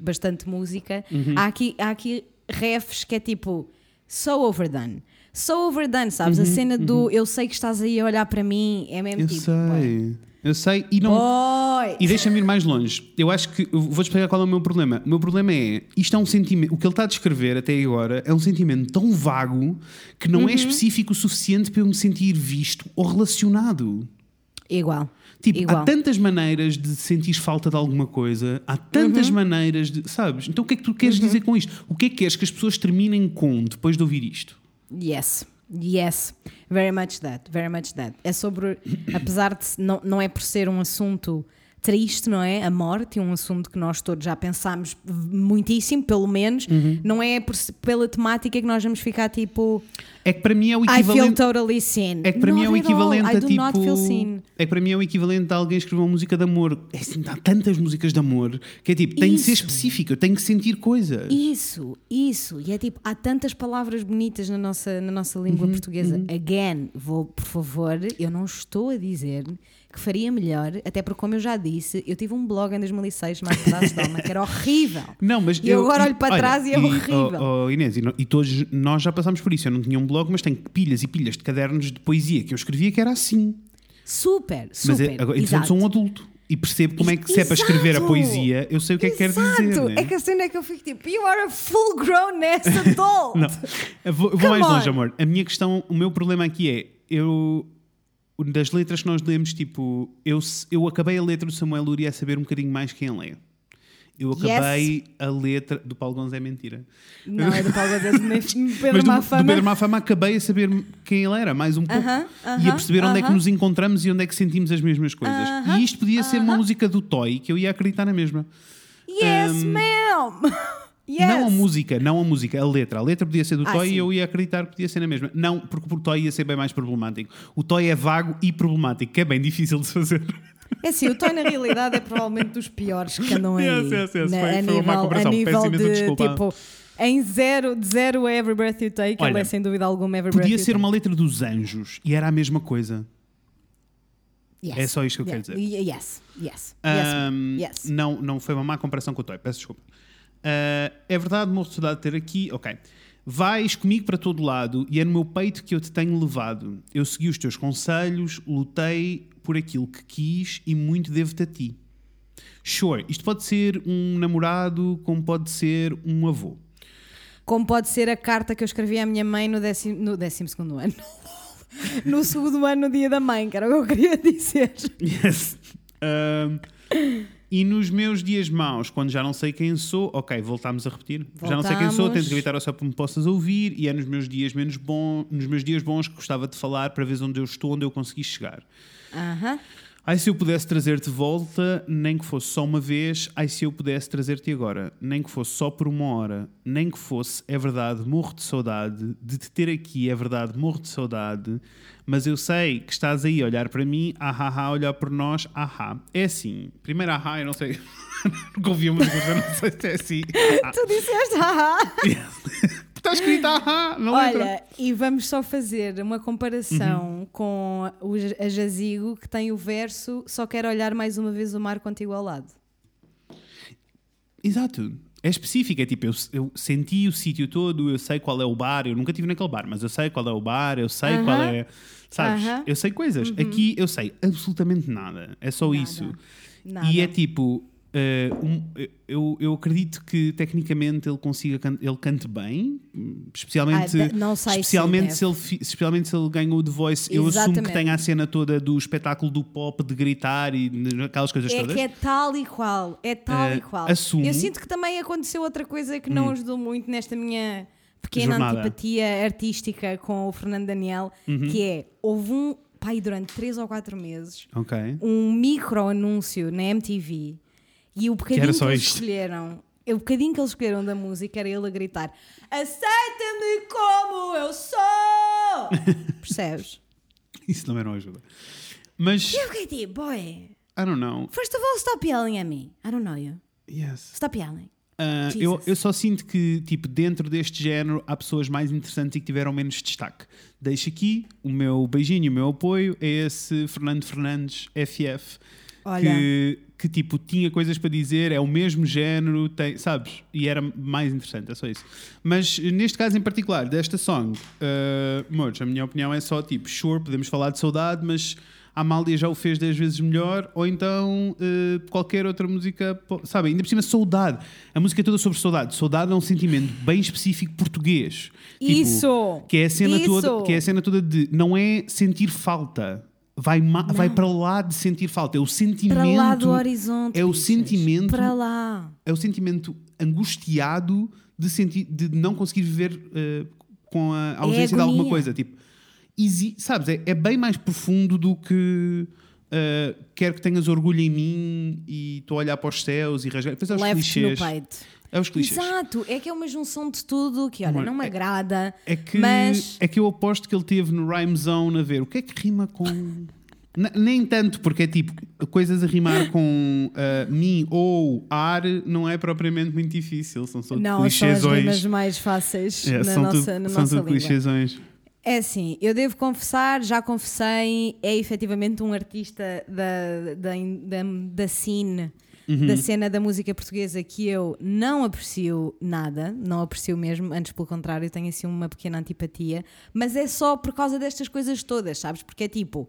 bastante música, Uhum. há, aqui, há aqui refs que é tipo so overdone. So overdone, sabes? A cena do eu sei que estás aí a olhar para mim é mesmo Uhum, Eu tipo. sei. Eu Eu sei e não. Boy! E deixa-me ir mais longe. Eu acho que. eu Vou explicar qual é o meu problema. O meu problema é. Isto é um sentimento. O que ele está a descrever até agora é um sentimento tão vago que não é específico o suficiente para eu me sentir visto ou relacionado. Igual. Tipo, Igual. há tantas maneiras de sentir falta de alguma coisa, há tantas maneiras de. Sabes? Então o que é que tu queres dizer com isto? O que é que queres que as pessoas terminem com depois de ouvir isto? Yes, yes, very much that, very much that. É sobre, apesar de não, não é por ser um assunto triste, não é? A morte, um assunto que nós todos já pensámos muitíssimo, pelo menos, Uhum. não é por, pela temática que nós vamos ficar tipo É que para mim é o I feel equivalente. totally seen. É que para mim é o Not equivalente a tipo. not. É que para mim é o equivalente a alguém escrever uma música de amor. É assim, há tantas músicas de amor que é tipo, tem de ser específico, eu tenho que sentir coisas. Isso, isso. E é tipo, há tantas palavras bonitas na nossa, na nossa língua Uhum, portuguesa. Again, vou, por favor, eu não estou a dizer que faria melhor, até porque, como eu já disse, eu tive um blog em 2006 chamado Pedaços de Alma, que era horrível. Não, mas E eu agora olho para olha, trás e é horrível. Oh, oh, Inês, e, no- e todos nós já passámos por isso. Eu não tinha um blog, mas tenho pilhas e pilhas de cadernos de poesia que eu escrevia que era assim. Super, Mas super. é, agora, entretanto, sou um adulto e percebo como é que se é para escrever a poesia, eu sei o que é que quer dizer. Exato. né? É que a cena é que eu fico tipo, you are a full grown ass adult. Não, eu vou, eu vou mais longe, on. amor. A minha questão, o meu problema aqui é, eu das letras que nós lemos, tipo, eu, eu acabei a letra do Samuel Luria a saber um bocadinho mais quem ele é. Eu Yes. acabei a letra do Paulo Gonzé é mentira. Não, é do Paulo Pedro Mas do, Mafama. do Pedro Mafama acabei a saber quem ele era, mais um pouco. Aham, e a perceber onde é que nos encontramos e onde é que sentimos as mesmas coisas. E isto podia ser uma música do Toy que eu ia acreditar na mesma. Yes, Um, ma'am. Yes. Não a música, não a música, a letra. A letra podia ser do Ah, Toy sim. e eu ia acreditar que podia ser na mesma. Não, porque o Toy ia ser bem mais problemático. O Toy é vago e problemático, que é bem difícil de fazer. É assim, o Toy na realidade é provavelmente dos piores que andam aí. Yes, yes, yes. na- Foi- a foi uma má nível, a comparação. nível Peço de tipo. Em zero, de zero é Every Breath You Take, Olha, ele é sem dúvida alguma Every Breath Podia You ser Take. uma letra dos anjos e era a mesma coisa. Yes. é só isto que eu quero Yeah. Yes, yes, yes. Ahm, yes. Não, não foi uma má comparação com o Toy, peço desculpa. Ah, é verdade, morro de saudade de ter aqui. Ok. Vais comigo para todo lado e é no meu peito que eu te tenho levado. Eu segui os teus conselhos, lutei por aquilo que quis e muito devo-te a ti. Sure, isto pode ser um namorado, como pode ser um avô. Como pode ser a carta que eu escrevi à minha mãe no décimo, no décimo segundo ano. No segundo ano, no dia da mãe, que era o que eu queria dizer. Yes. Ahm, e nos meus dias maus, quando já não sei quem sou, ok, voltámos a repetir. Já não sei quem sou, Voltamos. tento evitar ao só para me possas ouvir, e é nos meus dias menos bons, nos meus dias bons que gostava de falar para ver onde eu estou, onde eu consegui chegar. Aham. Ai, se eu pudesse trazer-te de volta, nem que fosse só uma vez, ai, se eu pudesse trazer-te agora, nem que fosse só por uma hora, nem que fosse, é verdade, morro de saudade, de te ter aqui, é verdade, morro de saudade, mas eu sei que estás aí a olhar para mim, ahá, ah, olhar por nós, ahá. É assim, primeiro ahá, eu não sei, nunca ouvi a música, eu não sei se é assim. Ah, Tu disseste, haha. Está escrito ahá, na letra. Olha, e vamos só fazer uma comparação Uhum. com o, a Jazigo que tem o verso Só quero olhar mais uma vez o mar contigo ao lado. Exato. É específico, é tipo, eu, eu senti o sítio todo, eu sei qual é o bar, eu nunca estive naquele bar, mas eu sei qual é o bar, eu sei qual é. Sabes? Uhum. Eu sei coisas. Aqui eu sei absolutamente nada. É só isso. Nada. E é tipo. Eh, um- eu, eu acredito que tecnicamente ele consiga can- ele cante bem, especialmente, Ah, não sei se especialmente, se ele, fi- especialmente se ele ganhou o The Voice. Eu assumo que Exatamente. tem a cena toda do espetáculo do pop de gritar e aquelas coisas É todas. que é tal e qual, é tal Eh, e qual. assumo- Eu sinto que também aconteceu outra coisa que não ajudou muito nesta minha pequena Jornada. antipatia artística com o Fernando Daniel, Uhum. que é, houve um, pai, durante 3 ou 4 meses, Ok. um micro anúncio na MTV e o bocadinho que, só eles escolheram, o bocadinho que eles escolheram da música era ele a gritar: Aceita-me como eu sou! Percebes? Isso também não ajuda. Mas, eu fiquei tipo, boy, I don't know. first of all, stop yelling at me. I don't know you. Yes. Stop yelling. Ah, eu, eu só sinto que, tipo, dentro deste género há pessoas mais interessantes e que tiveram menos destaque. Deixo aqui o meu beijinho o meu apoio a esse Fernando Fernandes FF. Olha. Que, que, tipo, tinha coisas para dizer, é o mesmo género, tem, sabes? E era mais interessante, é só isso. Mas neste caso em particular, desta song, uh, amores, a minha opinião é só tipo, sure, podemos falar de saudade, mas a Amália já o fez 10 vezes melhor, ou então eh, qualquer outra música, po- sabe? Ainda por cima, saudade. A música é toda sobre saudade. Saudade é um sentimento bem específico português. Tipo, Isso! Que é a cena Isso! toda, que é a cena toda de não é sentir falta. Vai, ma- vai para lá de sentir falta. É o sentimento. Para lá do horizonte. É o bichas. sentimento. Para lá. É o sentimento angustiado de, sentir, de não conseguir viver eh, com a ausência de alguma coisa. Tipo, exi- sabes, é, é bem mais profundo do que eh, quero que tenhas orgulho em mim e estou a olhar para os céus e rasgar. Depois é os Leve-te no clichês. peito. É os clichês. Exato, é que é uma junção de tudo que, olha, Amor, não me é- agrada, É que, mas é que eu aposto que ele teve no Rhyme Zone a ver o que é que rima com. N- nem tanto, porque é tipo, coisas a rimar com uh, mim ou ar não é propriamente muito difícil, são só não são as clichêsões. rimas mais fáceis É, na nossa, tudo, na são nossa tudo língua. clichêsões. É assim, eu devo confessar, já confessei, é efetivamente um artista da, da, da, da scene, Uhum. da cena da música portuguesa que eu não aprecio nada, não aprecio mesmo, antes pelo contrário, tenho assim uma pequena antipatia, mas é só por causa destas coisas todas, sabes? Porque é tipo,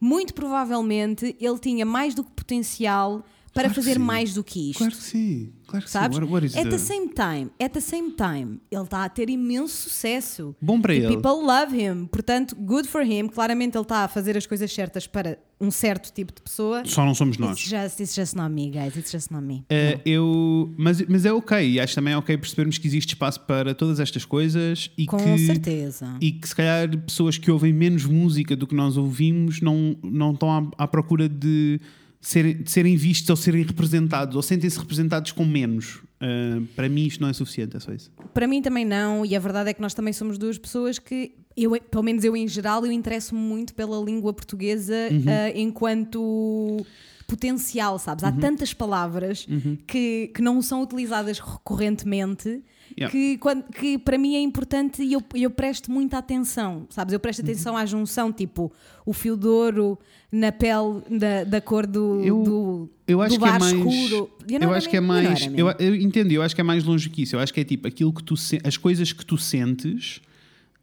muito provavelmente ele tinha mais do que potencial para Claro fazer mais do que isto. Claro que sim, claro que Sabes? sim. What, what at the- the same time, at the same time, ele está a ter imenso sucesso. Bom para E ele. People love him. Portanto, good for him. Claramente ele está a fazer as coisas certas para um certo tipo de pessoa. Só não somos nós. It's just, it's just not me, guys. It's just not me. Uh, eu, mas, mas é ok, acho também ok percebermos que existe espaço para todas estas coisas e Com que, certeza. e que se calhar pessoas que ouvem menos música do que nós ouvimos não, não estão à, à procura de serem, de serem vistos ou serem representados ou sentem-se representados com menos. Uh, para mim isto não é suficiente, é só isso. Para mim também não, e a verdade é que nós também somos duas pessoas que, eu, pelo menos eu em geral, eu interesso-me muito pela língua portuguesa Uhum. ah, enquanto potencial, sabes? Uhum. Há tantas palavras que, que não são utilizadas recorrentemente Yeah. que, quando- que para mim é importante e eu, eu presto muita atenção, sabes? Eu presto atenção à junção, tipo o fio de ouro na pele da, da cor do, Eu- do, Eu acho do que é mais. escuro. Eu what acho que é mais. Eu, eu entendo, eu acho que é mais longe que isso. Eu acho que é tipo aquilo que tu as coisas que tu sentes,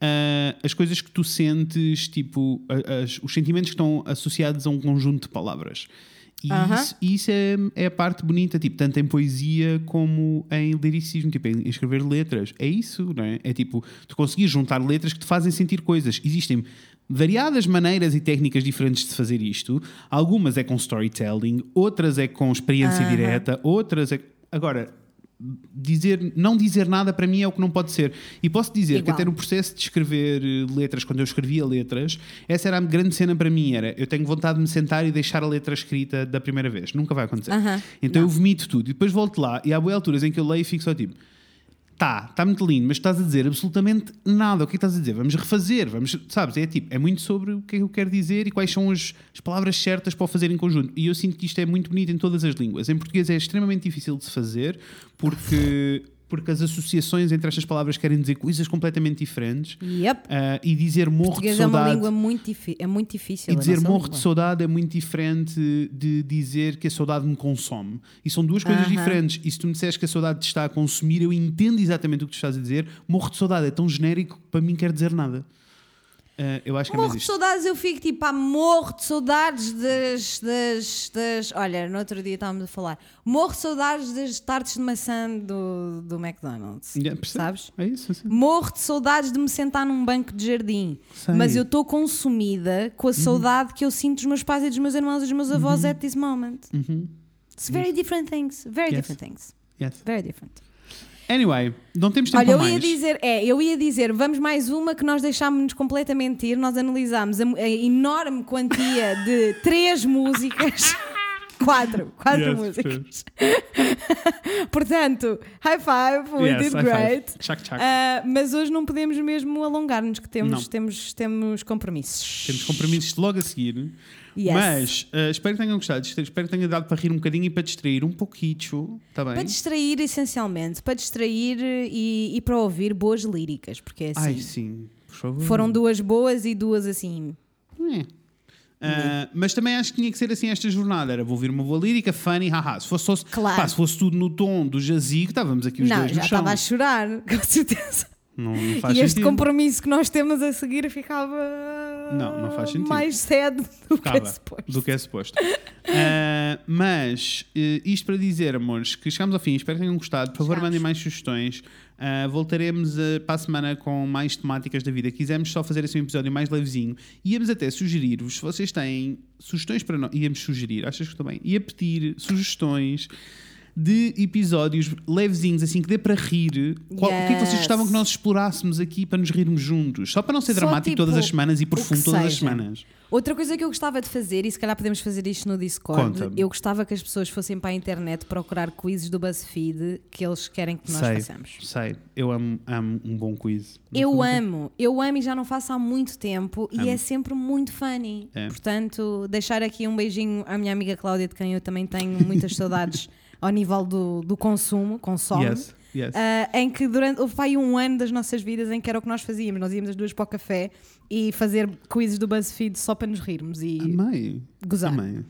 ah, as coisas que tu sentes, tipo, as- os sentimentos que estão associados a um conjunto de palavras. E isso, isso é, é a parte bonita, tipo, tanto em poesia como em liricismo, tipo, em escrever letras. É isso, não é? É tipo, tu conseguires juntar letras que te fazem sentir coisas. Existem variadas maneiras e técnicas diferentes de fazer isto. Algumas é com storytelling, outras é com experiência direta, outras é. Agora, dizer, não dizer nada para mim é o que não pode ser. E posso dizer que Igual. até no processo de escrever eh, letras, quando eu escrevia letras, essa era a grande cena para mim, era eu tenho vontade de me sentar e deixar a letra escrita da primeira vez. Nunca vai acontecer. Aham. Então eu vomito tudo e depois volto lá e há boas alturas em que eu leio e fico só tipo tá, está muito lindo, mas estás a dizer absolutamente nada. O que é que estás a dizer? Vamos refazer, vamos, sabes? É tipo, é muito sobre o que é que eu quero dizer e quais são as, as palavras certas para o fazer em conjunto. E eu sinto que isto é muito bonito em todas as línguas. Em português é extremamente difícil de se fazer porque, porque as associações entre estas palavras querem dizer coisas completamente diferentes. Yep. Ah, e dizer morro de Português é uma saudade. língua muito, é muito difícil. E dizer morro língua. de saudade é muito diferente de dizer que a saudade me consome. E são duas coisas Aham. diferentes. E se tu me disseres que a saudade te está a consumir, eu entendo exatamente o que tu estás a dizer. Morro de saudade é tão genérico que para mim quer dizer nada. Ah, eu acho que Morro de saudades, eu fico tipo, pá, morro de saudades das, das, das. Olha, no outro dia estávamos a falar. Morro de saudades das tartes de maçã do, do McDonald's. Yeah, percebe? Sabes? É isso, assim. Morro de saudades de me sentar num banco de jardim. Sei. Uhum. Mas eu estou consumida com a saudade que eu sinto dos meus pais e dos meus irmãos e dos meus avós at this moment. It's very different things. Very Yes. different things. Yes. Very different. Anyway, não temos tempo Olha, eu para ia mais. dizer, é, eu ia dizer, vamos mais uma que nós deixámos-nos completamente ir. Nós analisámos a, a enorme quantia de três músicas. Quatro, quatro Yes, músicas. Portanto, high five, we Yes, did great. Tchac, tchac. Ah, mas hoje não podemos mesmo alongar-nos, que temos, Não. temos, temos compromissos. Temos compromissos logo a seguir. Yes. Mas ah, espero que tenham gostado. Espero que tenha dado para rir um bocadinho e para distrair um pouquinho. Está bem? Para distrair, essencialmente, para distrair e, e para ouvir boas líricas, porque é assim. Ai, sim. Por favor. Foram duas boas e duas assim. É. Ah, mas também acho que tinha que ser assim esta jornada. Era vou ouvir uma boa lírica, funny, haha. Se fosse, só- Claro. pá, se fosse tudo no tom do jazigo, estávamos aqui os não, dois já no chão. estava a chorar, com certeza. Não, não faz E este sentido. compromisso que nós temos a seguir ficava Não, não faz sentido. mais sad do que é suposto. do que é suposto. Ah, mas eh, isto para dizer, amores, que chegamos ao fim. Espero que tenham gostado. Por favor, Chegamos. mandem mais sugestões. Ah, voltaremos eh, para a semana com mais temáticas da vida. Quisemos só fazer assim um episódio mais levezinho. Íamos até sugerir-vos, se vocês têm sugestões para nós, íamos sugerir, achas que estou bem? Ia pedir sugestões de episódios levezinhos, assim, que dê para rir. Qual- O que é que vocês Yes. gostavam que nós explorássemos aqui para nos rirmos juntos? Só para não ser Só, dramático tipo, todas as semanas e profundo todas as seja. semanas. Outra coisa que eu gostava de fazer, e se calhar podemos fazer isto no Discord, eu gostava que as pessoas fossem para a internet procurar quizzes do BuzzFeed que eles querem que nós sei, façamos. sei. Eu amo, amo um bom quiz. Não Eu amo, eu amo e já não faço há muito tempo e Amo. é sempre muito funny. É. Portanto, deixar aqui um beijinho à minha amiga Cláudia, de quem eu também tenho muitas saudades ao nível do, do consumo, consome. Yes, yes. Ah, em que durante houve aí um ano das nossas vidas em que era o que nós fazíamos. Nós íamos as duas para o café e fazer quizzes do BuzzFeed só para nos rirmos e Amei. gozar. Amei. Amei.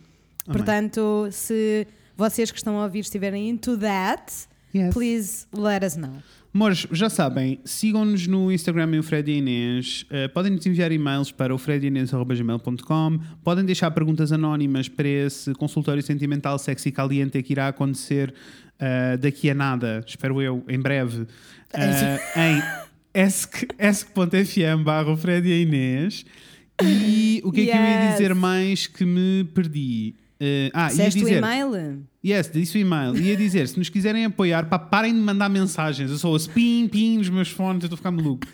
Portanto, se vocês que estão a ouvir estiverem into that, Yes. please let us know. Amores, já sabem, sigam-nos no Instagram e o Fred e Inês. Uh, podem nos enviar e-mails para o fredinês.gmail.com. Podem deixar perguntas anónimas para esse consultório sentimental sexy caliente que irá acontecer uh, daqui a nada, espero eu, em breve, uh, em esc- esc.fm barra Fred e Inês. E o que é que eu ia Yes. dizer mais que me perdi? Uh, ah, ia Disseste o dizer... e-mail? Yes, disse o e-mail. Ia dizer, se nos quiserem apoiar, pá, parem de mandar mensagens. Eu sou ouço pim, pim nos meus fones, eu estou a ficar maluco.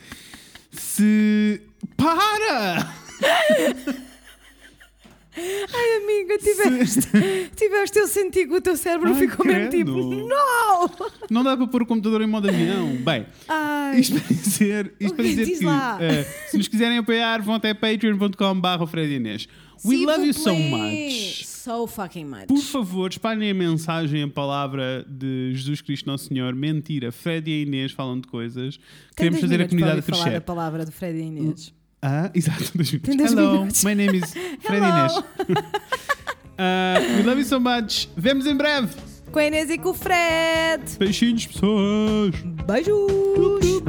Se. Para! Ai, amiga, tiveste, tiveste, eu senti que o teu cérebro Ai, ficou mesmo tipo, credo. não! Não dá para pôr o computador em modo avião. Bem, Ai, isto para dizer, isto para dizer diz que eh, se nos quiserem apoiar, vão até Inês. We love you so much. So fucking much. Por favor, espalhem a mensagem, a palavra de Jesus Cristo Nosso Senhor. Mentira, Fred e a Inês falam de coisas. Tem Queremos fazer a minutos para comunidade ouvir falar crescer. a palavra do Fred e Inês. Ah, exato, dois minutos. Tem dois Hello, minutos. my name is Fred. Inês. Uh, we love you so much. Vemos em breve. Com a Inês e com o Fred. Beijinhos, pessoas. Beijos!